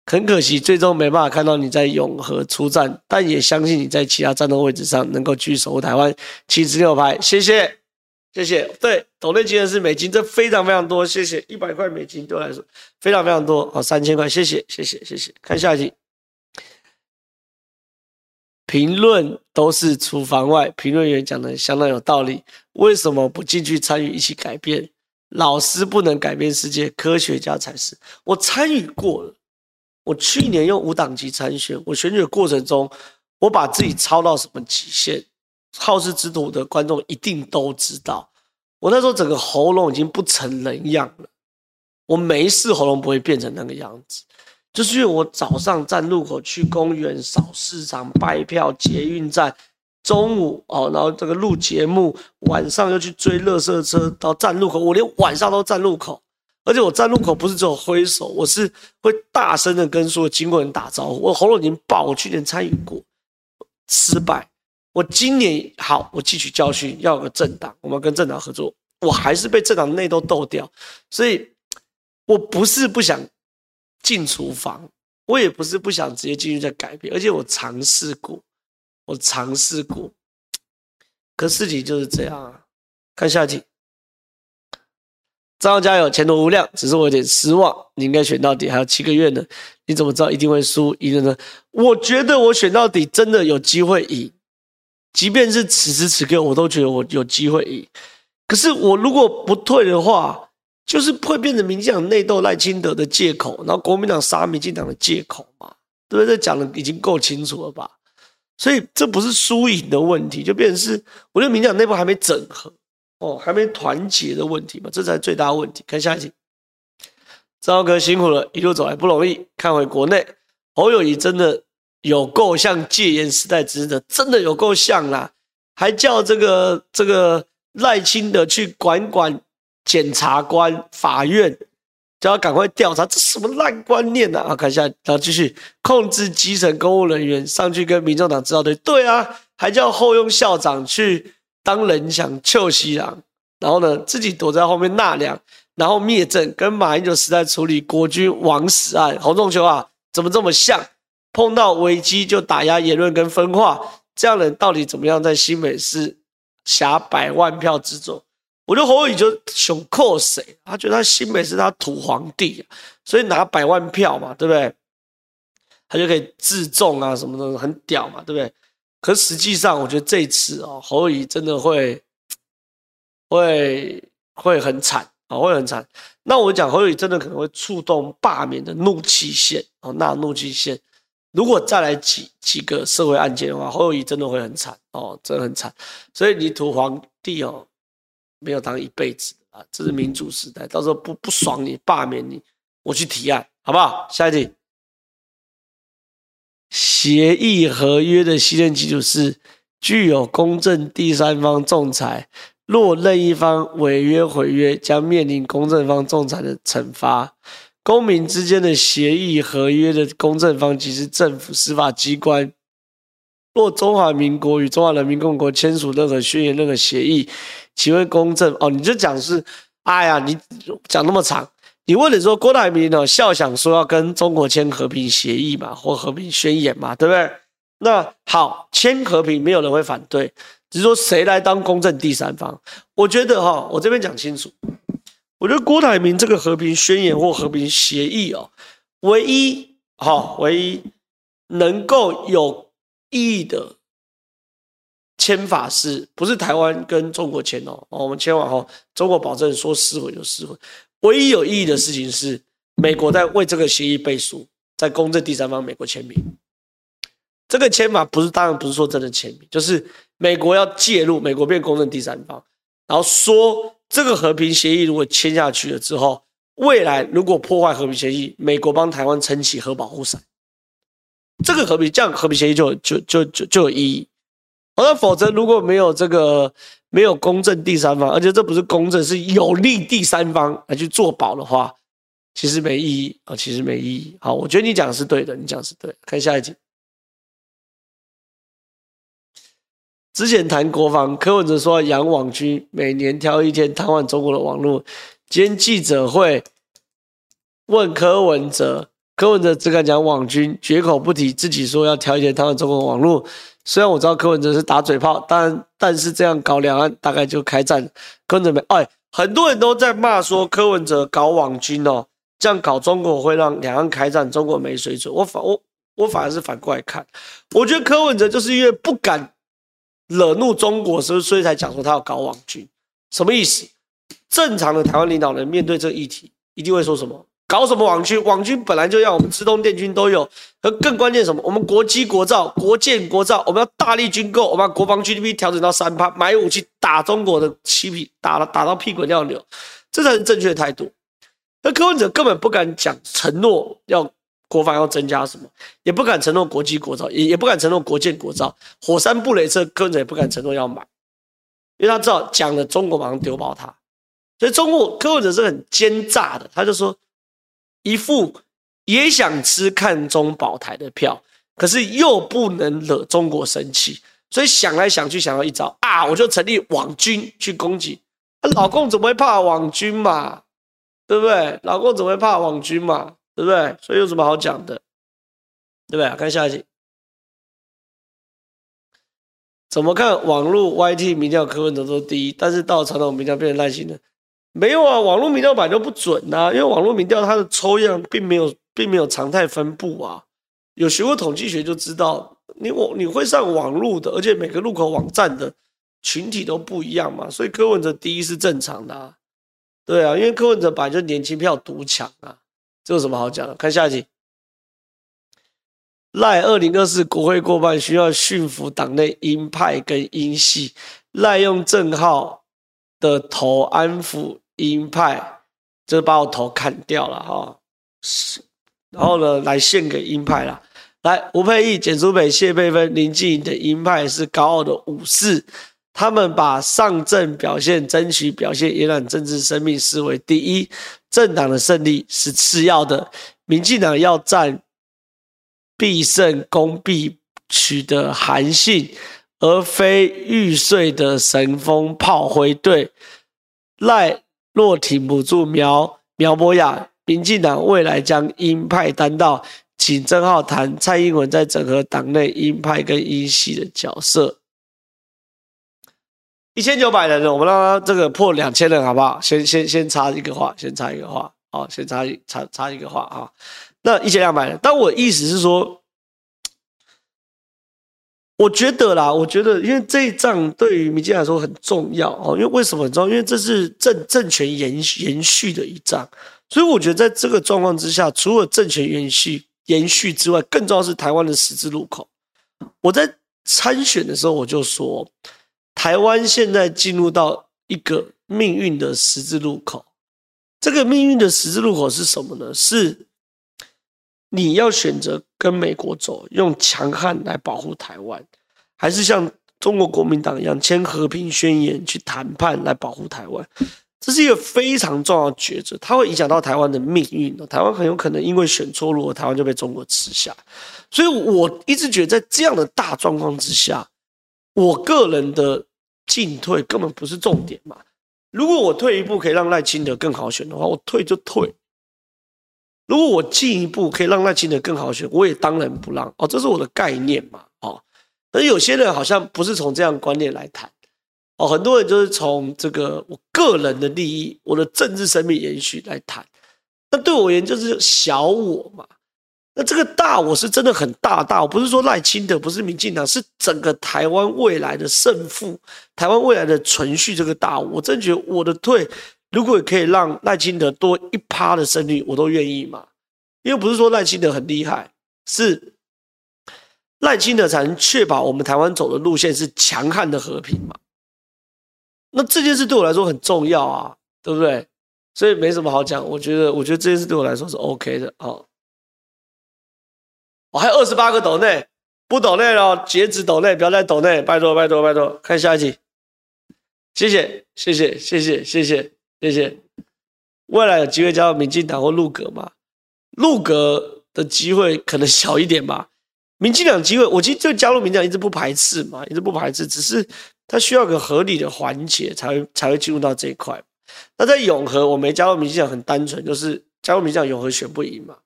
很可惜最终没办法看到你在永和出战，但也相信你在其他战斗位置上能够继续守护台湾七十六排。谢谢，谢谢。对，斗内金的是美金，这非常非常多。谢谢，一百块美金对我来说非常非常多。好，三千块，谢谢，谢谢，谢谢。看下一题。评论都是厨房外，评论员讲的相当有道理。为什么不进去参与一起改变？老师不能改变世界，科学家才是。我参与过了，我去年用无党籍参选，我选举的过程中，我把自己操到什么极限？好事之徒的观众一定都知道，我那时候整个喉咙已经不成人样了。我没事，喉咙不会变成那个样子。就是因为我早上站路口去公园扫市场拜票捷运站，中午哦，然后这个录节目，晚上又去追垃圾车到站路口，我连晚上都站路口，而且我站路口不是只有挥手，我是会大声的跟所有经过人打招呼。我喉咙已经爆，我去年参与过，失败。我今年好，我汲取教训，要有个政党，我们跟政党合作，我还是被政党内斗斗掉。所以，我不是不想进厨房，我也不是不想直接进去再改变，而且我尝试过，我尝试过，可事情就是这样啊。看下一题。张浩加油，前途无量。只是我有点失望，你应该选到底，还有七个月呢。你怎么知道一定会输赢了呢？我觉得我选到底真的有机会赢，即便是此时此刻，我都觉得我有机会赢。可是我如果不退的话，就是会变成民进党内斗赖清德的借口，然后国民党杀民进党的借口嘛？对不对？这讲的已经够清楚了吧？所以这不是输赢的问题，就变成是我觉得民进党内部还没整合。哦，还没团结的问题嘛，这才是最大的问题。看下一题，张哥辛苦了，一路走来不容易。看回国内，侯友宜真的有够像戒严时代执政的，真的有够像啦，还叫这个这个赖清德去管管检察官、法院，叫他赶快调查，这什么烂观念呢啊！好，看下，然后继续控制基层公务人员上去跟民众党指导队，对啊，还叫后用校长去。当人想臭西郎，然后呢，自己躲在后面纳凉，然后灭证，跟马英九时代处理国军枉死案。洪仲秋啊，怎么这么像？碰到危机就打压言论跟分化，这样人到底怎么样在新北市辖百万票之众？我觉得侯友宜就想扣谁？他觉得他新北是他土皇帝，所以拿百万票嘛，对不对？他就可以自重啊，什么的很屌嘛，对不对？可实际上，我觉得这一次哦，侯友宜真的会会会很惨啊，会很惨。那我讲侯友宜真的可能会触动罢免的怒气线哦，那怒气线，如果再来几几个社会案件的话，侯友宜真的会很惨哦，真的很惨。所以你土皇帝哦，没有当一辈子啊，这是民主时代，到时候不不爽你罢免你，我去提案，好不好？下一题。协议合约的信任基础是具有公正第三方仲裁，若任一方违约毁约，将面临公正方仲裁的惩罚。公民之间的协议合约的公正方即是政府司法机关。若中华民国与中华人民共和国签署任何宣言、任何协议，请问公正。哦，你就讲是，哎呀，你讲那么长。你问的说郭台铭呢，笑想说要跟中国签和平协议嘛，或和平宣言嘛，对不对？那好，签和平没有人会反对，只是说谁来当公正第三方？我觉得哈，我这边讲清楚，我觉得郭台铭这个和平宣言或和平协议哦，唯一哈，唯一能够有意义的签法是不是台湾跟中国签哦？我们签完后，中国保证说撕毁就撕毁。唯一有意义的事情是，美国在为这个协议背书，在公正第三方，美国签名。这个签法不是，当然不是说真的签名，就是美国要介入，美国变公正第三方，然后说这个和平协议如果签下去了之后，未来如果破坏和平协议，美国帮台湾撑起核保护伞，这个和平这样和平协议就就就就就有意义。而否则如果没有这个。没有公正第三方，而且这不是公正，是有利第三方来去做保的话，其实没意义啊，其实没意义。好，我觉得你讲的是对的，你讲的是对的。看下一集。之前谈国防，柯文哲说养网军，每年挑一天瘫痪中国的网络。今天记者会问柯文哲，柯文哲只敢讲网军，绝口不提自己说要挑一天瘫痪中国的网络。虽然我知道柯文哲是打嘴炮，但但是这样搞两岸大概就开战。柯文哲没哎，很多人都在骂说柯文哲搞网军哦，这样搞中国会让两岸开战，中国没水准。我反我我反而是反过来看，我觉得柯文哲就是因为不敢惹怒中国，所以所以才讲说他要搞网军，什么意思？正常的台湾领导人面对这个议题，一定会说什么？搞什么网军？网军本来就要我们资东电军都有，而更关键什么？我们国机国造、国建国造，我们要大力军购，我们把国防 GDP 调整到三趴，买武器打中国的七匹，打了打到屁滚尿流，这才是正确的态度。那柯文哲根本不敢讲承诺要国防要增加什么，也不敢承诺国机国造，也也不敢承诺国建国造，火山布雷车柯文哲也不敢承诺要买，因为他知道讲了中国马上丢爆他。所以中国柯文哲是很奸诈的，他就说一副也想吃看中保台的票，可是又不能惹中国生气，所以想来想去想到一招啊，我就成立网军去攻击。老公怎么会怕网军嘛？对不对？老公怎么会怕网军嘛？对不对？所以有什么好讲的？对不对？看下一集。怎么看网络 YT 民调柯文哲都第一，但是到传统民调变成赖清德？没有啊，网络民调本来就不准呐、啊，因为网络民调它的抽样并没有，并没有常态分布啊。有学过统计学就知道，你网你会上网络的，而且每个入口网站的群体都不一样嘛，所以柯文哲第一是正常的啊。对啊，因为柯文哲本来就年轻票独抢啊，这有什么好讲的？看下一集。赖二零二四国会过半，需要驯服党内鹰派跟鹰系，赖用正号的头安抚鹰派，就是把我头砍掉了哈，然后呢，来献给鹰派了。来，吴沛忆、简舒培、谢佩芬、林静怡的鹰派是高傲的武士，他们把上阵表现、争取表现、延揽政治生命视为第一，政党的胜利是次要的，民进党要战。必胜功必取得韩信，而非玉碎的神风炮灰队。赖若挺不住苗苗博雅，民进党未来将鹰派担到，请郑浩谈蔡英文在整合党内鹰派跟鹰系的角色。一千九百人，我们让他这个破两千人，好不好？先先先插一个话，先插一个话，好，先插插插一个话啊。那一千两百人，但我意思是说，我觉得啦，我觉得，因为这一仗对于民进来说很重要哦。因为为什么很重要？因为这是政政权延延续的一仗，所以我觉得在这个状况之下，除了政权延续延续之外，更重要是台湾的十字路口。我在参选的时候我就说，台湾现在进入到一个命运的十字路口。这个命运的十字路口是什么呢？是。你要选择跟美国走，用强悍来保护台湾，还是像中国国民党一样签和平宣言去谈判来保护台湾？这是一个非常重要的抉择，它会影响到台湾的命运。台湾很有可能因为选错路，台湾就被中国吃下。所以我一直觉得，在这样的大状况之下，我个人的进退根本不是重点嘛。如果我退一步可以让赖清德更好选的话，我退就退。如果我进一步可以让赖清德更好选，我也当然不让。哦，这是我的概念嘛，哦，而有些人好像不是从这样观念来谈，哦，很多人就是从这个我个人的利益、我的政治生命延续来谈，那对我而言就是小我嘛，那这个大我是真的很大大，我不是说赖清德不是民进党，是整个台湾未来的胜负，台湾未来的存续这个大我，我真觉得我的退。如果也可以让赖清德多一趴的胜率，我都愿意嘛。因为不是说赖清德很厉害，是赖清德才能确保我们台湾走的路线是强悍的和平嘛。那这件事对我来说很重要啊，对不对？所以没什么好讲，我觉得，我觉得这件事对我来说是 OK 的啊。我还二十八个斗内，不斗内了，截止斗内，不要在斗内，拜托拜托拜托，看下一集。谢谢谢谢谢谢谢谢。谢谢。未来有机会加入民进党或入阁吗？入阁的机会可能小一点吧。民进党机会，我其实就加入民进党一直不排斥嘛，一直不排斥，只是它需要个合理的环节才会才会进入到这一块。那在永和，我没加入民进党，很单纯，就是加入民进党永和选不赢嘛。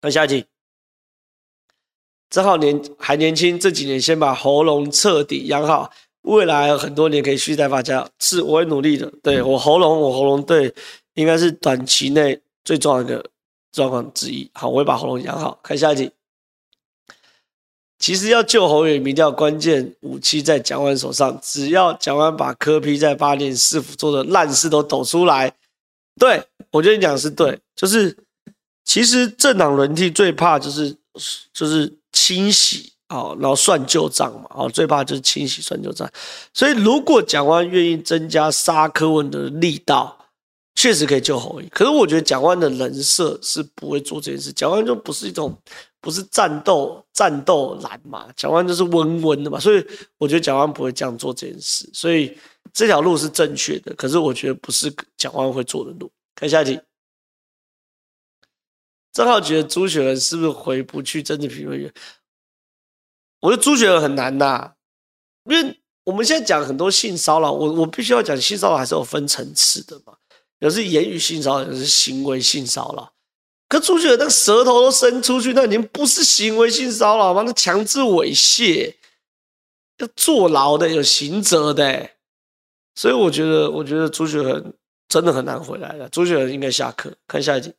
那下一题，正好年还年轻，这几年先把喉咙彻底养好。未来很多年可以续再发家，是我会努力的。对，我喉咙，我喉咙对，应该是短期内最重要的一个状况之一。好，我会把喉咙养好。看下一题。其实要救侯友宜，民调关键武器在蒋万手上，只要蒋万把柯批在八年市府做的烂事都抖出来。对，我觉得你讲的是对，就是其实政党轮替最怕就是就是清洗。好，然后算旧账嘛，好，最怕就是清洗算旧账。所以，如果蒋万愿意增加杀柯文的力道，确实可以救侯友。可是我觉得蒋万的人设是不会做这件事，蒋万就不是一种不是战斗战斗蓝嘛，蒋万就是温温的嘛，所以我觉得蒋万不会这样做这件事，所以这条路是正确的。可是我觉得不是蒋万会做的路。看下一题。正好觉得朱学恒是不是回不去政治评论员？我觉得朱学恒很难呐，因为我们现在讲很多性骚扰，我我必须要讲性骚扰还是有分层次的嘛，有是言语性骚扰，有是行为性骚扰。可朱学恒那个舌头都伸出去，那已经不是行为性骚扰吗？那强制猥亵，要坐牢的，有刑责的。所以我觉得，我觉得朱学恒真的很难回来了。朱学恒应该下课，看下一集。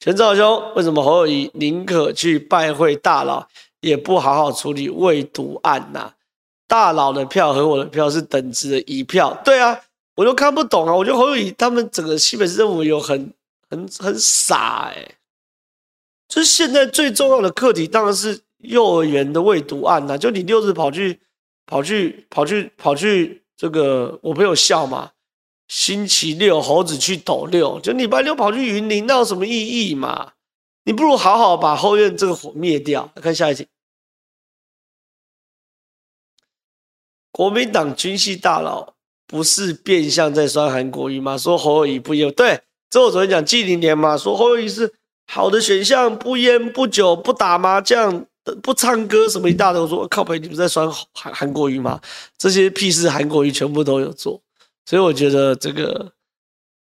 全昭兄，为什么侯友宜宁可去拜会大佬，也不好好处理未读案呐、大佬的票和我的票是等值的一票。对啊，我就看不懂啊。我觉得侯友宜他们整个西北市政府有很很很傻哎、欸。就现在最重要的课题当然是幼儿园的未读案呐、就你六日跑去跑去跑去跑去这个，我朋友笑嘛。星期六猴子去斗六，就礼拜六跑去云林，那有什么意义嘛？你不如好好把后院这个火灭掉。来看下一题，国民党军系大佬不是变相在酸韩国瑜吗？说侯友谊不烟，对，这我昨天讲季凌年嘛，说侯友谊是好的选项，不烟不酒不打麻将不唱歌什么一大堆。我说靠北，你不是在酸韩韩国瑜吗？这些屁事韩国瑜全部都有做。所以我觉得这个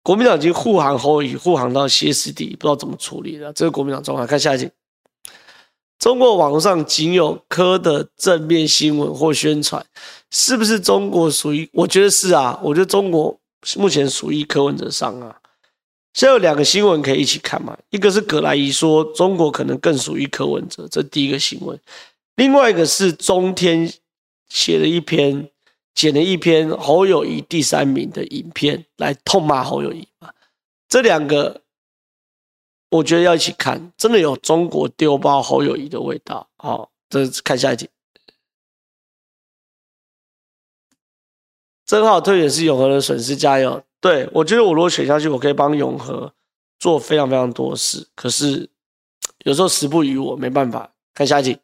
国民党已经护航侯友，护航到歇斯底里，不知道怎么处理了。这个国民党状况，看下一集。中国网络上仅有柯的正面新闻或宣传，是不是中国属于？我觉得是啊，我觉得中国目前属于柯文哲上啊。现在有两个新闻可以一起看嘛，一个是葛莱仪说中国可能更属于柯文哲，这第一个新闻。另外一个是中天写了一篇。剪了一篇侯友谊第三名的影片来痛骂侯友谊嘛？这两个我觉得要一起看，真的有中国丢包侯友谊的味道。好，这看下一集。正好退选是永和的损失，加油！对，我觉得我如果选下去，我可以帮永和做非常非常多事。可是有时候时不与我，没办法。看下一集。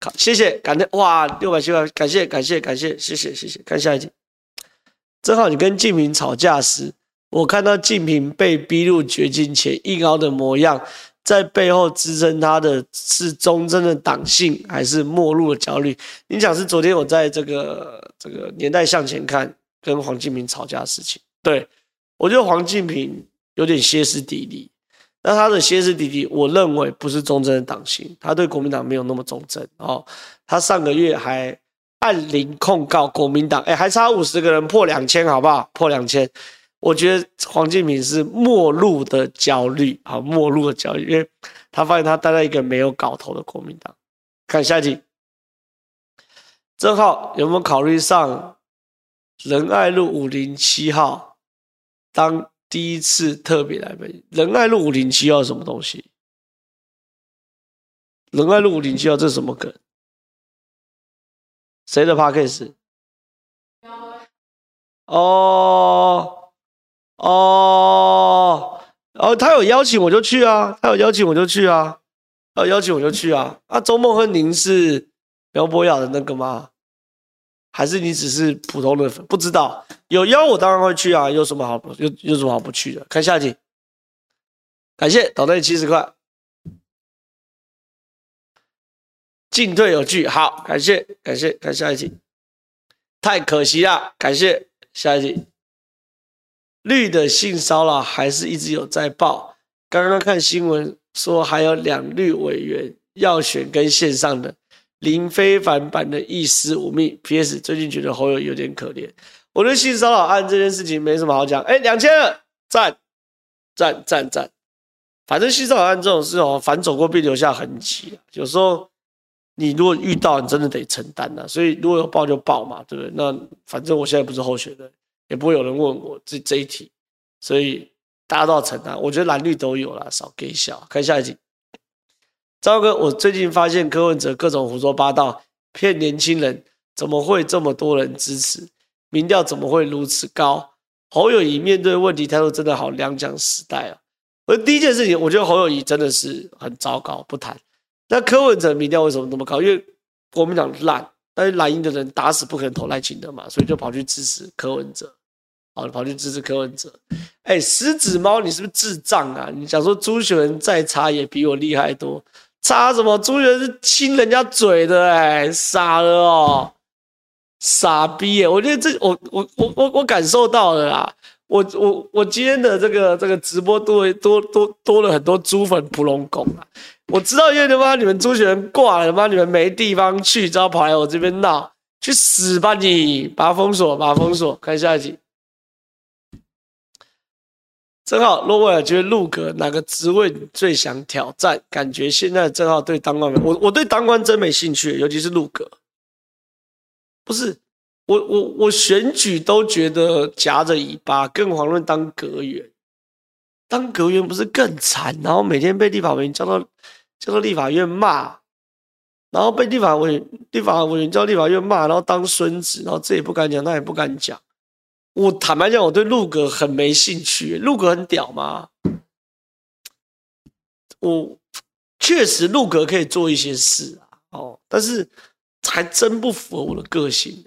好，谢谢，感谢哇，六百七百，感谢感谢感谢，谢谢谢谢，看下一集。正好你跟静平吵架时，我看到静平被逼入绝境前硬凹的模样，在背后支撑他的是忠贞的党性，还是末路的焦虑？你讲是昨天我在这个这个年代向前看跟黄静平吵架的事情，对，我觉得黄静平有点歇斯底里。那他的歇斯底里，我认为不是忠贞的党性，他对国民党没有那么忠贞哦。他上个月还按零控告国民党，哎，还差五十个人破两千，好不好？破两千，我觉得黄建平是末路的焦虑啊，末路的焦虑，因为他发现他待在一个没有搞头的国民党。看下一题，正浩有没有考虑上仁爱路五零七号当？第一次特别来北仁爱路五零七号什么东西？仁爱路五零七号这是什么梗？谁的 Podcast？哦哦哦，他有邀请我就去啊，他有邀请我就去啊，他有邀请我就去啊。啊，周梦和，您是苗博雅的那个吗？还是你只是普通的粉？不知道。有邀我当然会去啊，有什么好不有有什么好不去的？看下一集，感谢倒带七十块，进退有据，好，感谢感谢，看下一集，太可惜了，感谢下一集，绿的性骚扰还是一直有在报，刚刚看新闻说还有两绿委员要选跟线上的林非凡版的一丝五密，P.S. 最近觉得侯友有点可怜。我对性骚扰案这件事情没什么好讲，哎，两千二，赞，赞，赞，赞。反正性骚扰案这种事哦，反走过必留下痕迹。有时候你如果遇到，你真的得承担呐。所以如果有报就报嘛，对不对？那反正我现在不是候选人，也不会有人问我这这一题，所以大家都要承担。我觉得蓝绿都有啦，少给小。看下一集，赵哥，我最近发现柯文哲各种胡说八道，骗年轻人，怎么会这么多人支持？民调怎么会如此高？侯友宜面对问题态度真的好两蒋时代啊！而第一件事情，我觉得侯友宜真的是很糟糕，不谈。那柯文哲民调为什么那么高？因为国民党烂，但是蓝营的人打死不可能投赖清德嘛，所以就跑去支持柯文哲，好，跑去支持柯文哲。哎，狮子猫，你是不是智障啊？你想说朱学文再差也比我厉害多？差什么？朱学恒是亲人家嘴的，哎，傻了哦。傻逼耶！我觉得这我我我我我感受到了啦。我我我今天的这个这个直播多多多多了很多猪粉普龙拱啊！我知道，因为他妈你们朱学恒挂了，他妈你们没地方去，只好跑来我这边闹，去死吧你！把它封锁，把它封锁。看下一集。正皓，若威尔觉得陆阁哪个职位最想挑战？感觉现在正好对当官，我我对当官真没兴趣，尤其是陆阁。不是我我我选举都觉得夹着尾巴，更遑论当阁员。当阁员不是更惨？然后每天被立法委员叫到叫到立法院骂，然后被立法委员立法委员叫立法院骂，然后当孙子，然后这也不敢讲，那也不敢讲。我坦白讲，我对陆阁很没兴趣。陆阁很屌吗？我确实陆阁可以做一些事啊，哦，但是。还真不符合我的个性。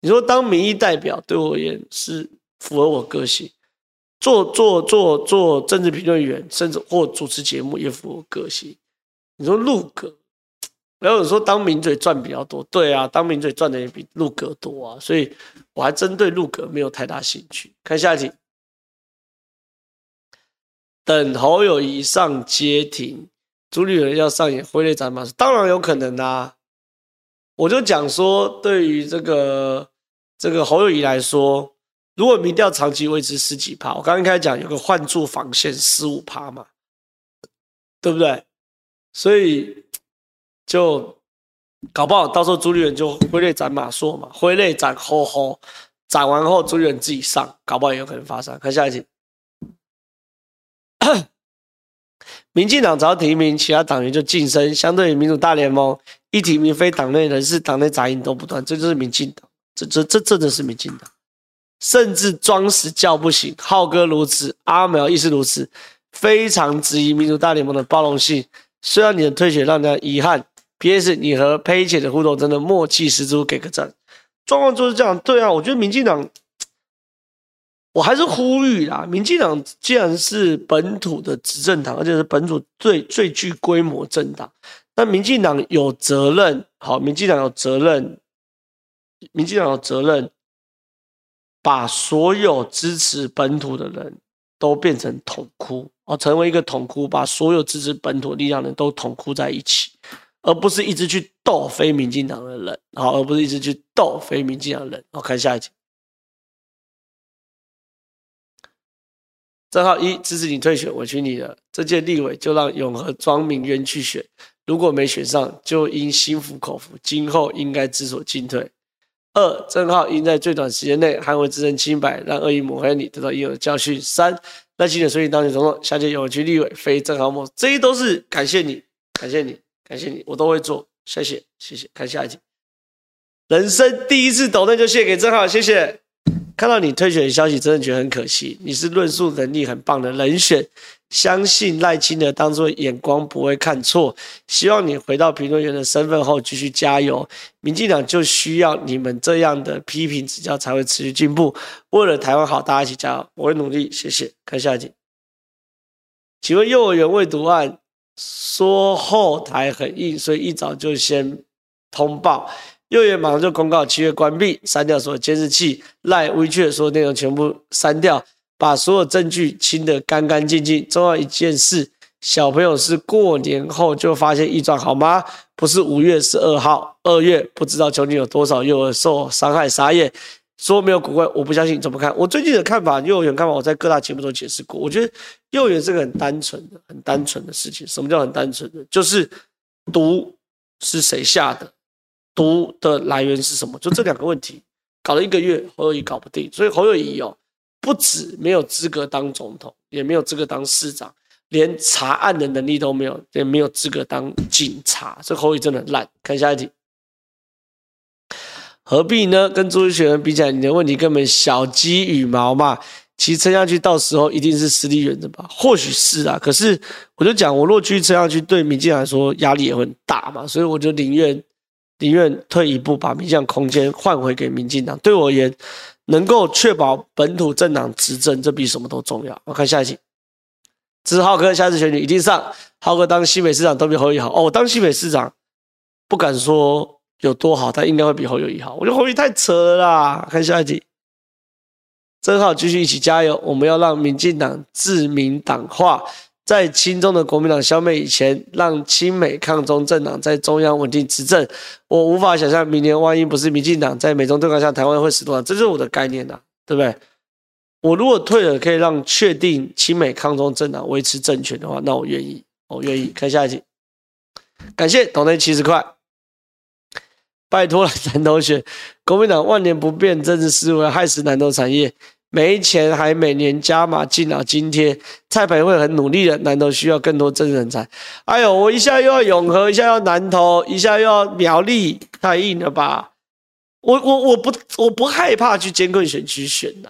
你说当民意代表对我而言是符合我个性，做做做做政治评论员，甚至或主持节目也符合我个性。你说入阁，然后有说当名嘴赚比较多，对啊，当名嘴赚的也比入阁多啊，所以我还真对入阁没有太大兴趣。看下一题，等侯友宜上街庭，朱立伦要上演挥泪斩马，当然有可能啊。我就讲说，对于这个这个侯友宜来说，如果民调长期维持十几趴，我刚刚开始讲有个换柱防线十五趴嘛，对不对？所以就搞不好到时候朱立伦就挥泪斩马谡嘛，挥泪斩吼吼，斩完后朱立伦自己上，搞不好也有可能发生。看下一题，[coughs] 民进党只要提名，其他党员就晋升，相对于民主大联盟。一提名非党内人士，党内杂音都不断，这就是民进党，这这这真的是民进党，甚至装死叫不醒，浩哥如此，阿苗亦是如此，非常质疑民主大联盟的包容性。虽然你的退选让人遗憾，P.S. 你和佩姐的互动真的默契十足，给个赞。状况就是这样，对啊，我觉得民进党，我还是呼吁啦，民进党既然是本土的执政党，而且是本土最最具规模政党。那民进党有责任，好，民进党有责任，民进党有责任，把所有支持本土的人都变成统哭，哦，成为一个统哭，把所有支持本土力量的人都统哭在一起，而不是一直去斗非民进党的人，好，而不是一直去斗非民进党的人。好，看下一集。正皓一支持你退选，委屈你了。这届立委就让永和庄明渊去选。如果没选上，就应心服口服，今后应该知所进退。二，正皓应在最短时间内捍卫自身清白，让恶意抹黑你得到应有的教训。三，赖清德随你当选总统，下届有区立委非正皓莫属，这些都是感谢你，感谢你，感谢你，我都会做，谢谢，谢谢。看下一集，人生第一次抖内就献给正皓，谢谢。看到你退选的消息，真的觉得很可惜。你是论述能力很棒的人选。相信赖清德当初眼光不会看错，希望你回到评论员的身份后继续加油。民进党就需要你们这样的批评指教才会持续进步。为了台湾好，大家一起加油，我会努力。谢谢。看下一集，请问幼儿园未读案说后台很硬，所以一早就先通报，幼儿园马上就公告七月关闭，删掉所有监视器，赖威确所有内容全部删掉。把所有证据清得干干净净。重要一件事，小朋友是过年后就发现异状，好吗？不是五月十二号，二月不知道究竟有多少幼儿受伤害。傻眼，说没有古怪，我不相信。怎么看？我最近的看法，幼儿园看法，我在各大节目都解释过。我觉得幼儿园是个很单纯的、很单纯的事情。什么叫很单纯的？就是毒是谁下的，毒的来源是什么？就这两个问题，搞了一个月，侯友宜搞不定，所以侯友宜哦。不止没有资格当总统，也没有资格当市长，连查案的能力都没有，也没有资格当警察。这侯友宜真的很烂。看下一题，何必呢？跟朱学恒比起来，你的问题根本小鸡羽毛嘛。其实撑下去，到时候一定是实力远的吧？或许是啊，可是我就讲，我若继续撑下去，对民进党来说压力也会很大嘛。所以我就宁愿宁愿退一步，把民进党空间换回给民进党。对我而言，能够确保本土政党执政，这比什么都重要。我看下一集，支持浩哥下次选举一定上。浩哥当新北市长都比侯友好哦，当新北市长不敢说有多好，但应该会比侯友宜好。我觉得侯友太扯了啦。看下一集。正好继续一起加油！我们要让民进党自民党化，在亲中的国民党消灭以前，让亲美抗中政党在中央稳定执政。我无法想象明年万一不是民进党在美中对抗下，台湾会死多少？这是我的概念呐，对不对？我如果退了，可以让确定亲美抗中政党维持政权的话，那我愿意，我愿意。看下一集，感谢董内七十块，拜托了 [laughs] 南投学国民党万年不变政治思维，害死南投产业。没钱还每年加码敬老津贴，蔡培慧很努力的，南投需要更多真人才。哎呦，我一下又要永和，一下要南投，一下又要苗栗，太硬了吧？我我我不我不害怕去监控选区选呐，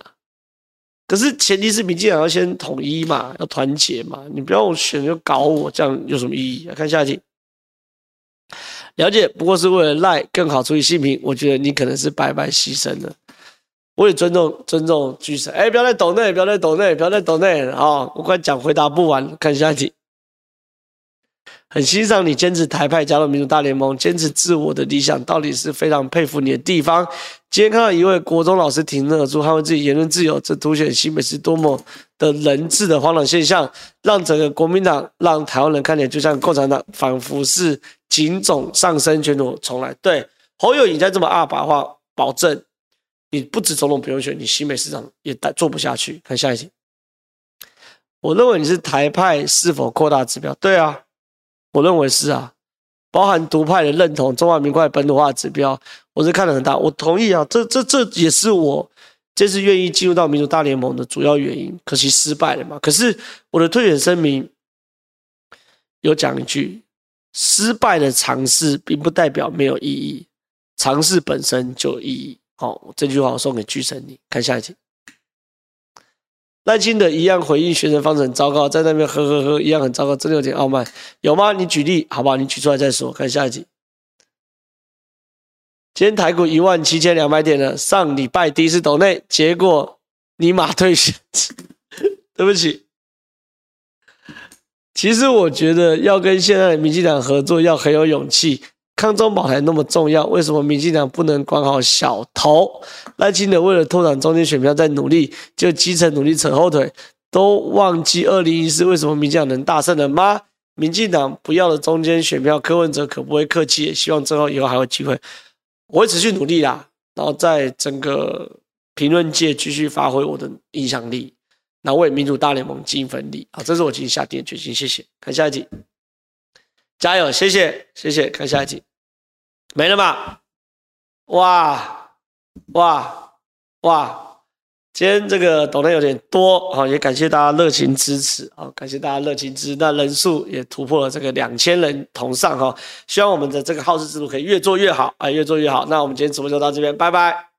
可是前提是民进党要先统一嘛，要团结嘛，你不要选就搞我，这样有什么意义啊？看下一题，了解不过是为了赖更好处理性平，我觉得你可能是白白牺牲了。我也尊重尊重巨神，哎，不要再抖内，不要再抖内，不要再抖内啊、我快讲回答不完，看下一题。很欣赏你坚持台派加入民主大联盟，坚持自我的理想，到底是非常佩服你的地方。今天看到一位国中老师挺身而出，捍卫自己言论自由，这凸显新北是多么的人治的荒唐现象，让整个国民党，让台湾人看起来就像共产党，仿佛是警总上升，卷土重来。对，侯友宜再这么二把话保证。你不止总统不用选，你新北市长也做不下去。看下一题，我认为你是台派是否扩大指标？对啊，我认为是啊，包含独派的认同中华民国本土化指标，我是看得很大。我同意啊，这这这也是我这次愿意进入到民主大联盟的主要原因。可惜失败了嘛。可是我的退选声明有讲一句：失败的尝试并不代表没有意义，尝试本身就有意义。好，这句话我送给巨神，你看下一题。赖清德一样回应学生方式很糟糕，在那边呵呵呵一样很糟糕，真的有点傲慢，有吗？你举例好不好？你举出来再说。看下一题。今天台股一万七千两百点了，上礼拜第一次抖内，结果尼玛退选，[laughs] 对不起。其实我觉得要跟现在的民进党合作，要很有勇气。抗中保台那么重要，为什么民进党不能管好小头？赖清德为了拓展中间选票在努力，就基层努力扯后腿，都忘记二零一四为什么民进党能大胜了吗？民进党不要的中间选票，柯文哲可不会客气，也希望之后以后还有机会，我会持续努力啦，然后在整个评论界继续发挥我的影响力，然后为民主大联盟尽一份力啊！这是我今天下定决心，谢谢。看下一集，加油，谢谢，谢谢，看下一题。没了吗？哇哇哇！今天这个懂得有点多啊，也感谢大家热情支持啊，感谢大家热情支持，那人数也突破了这个两千人同上哈，希望我们的这个好事之徒可以越做越好啊，越做越好。那我们今天直播就到这边，拜拜。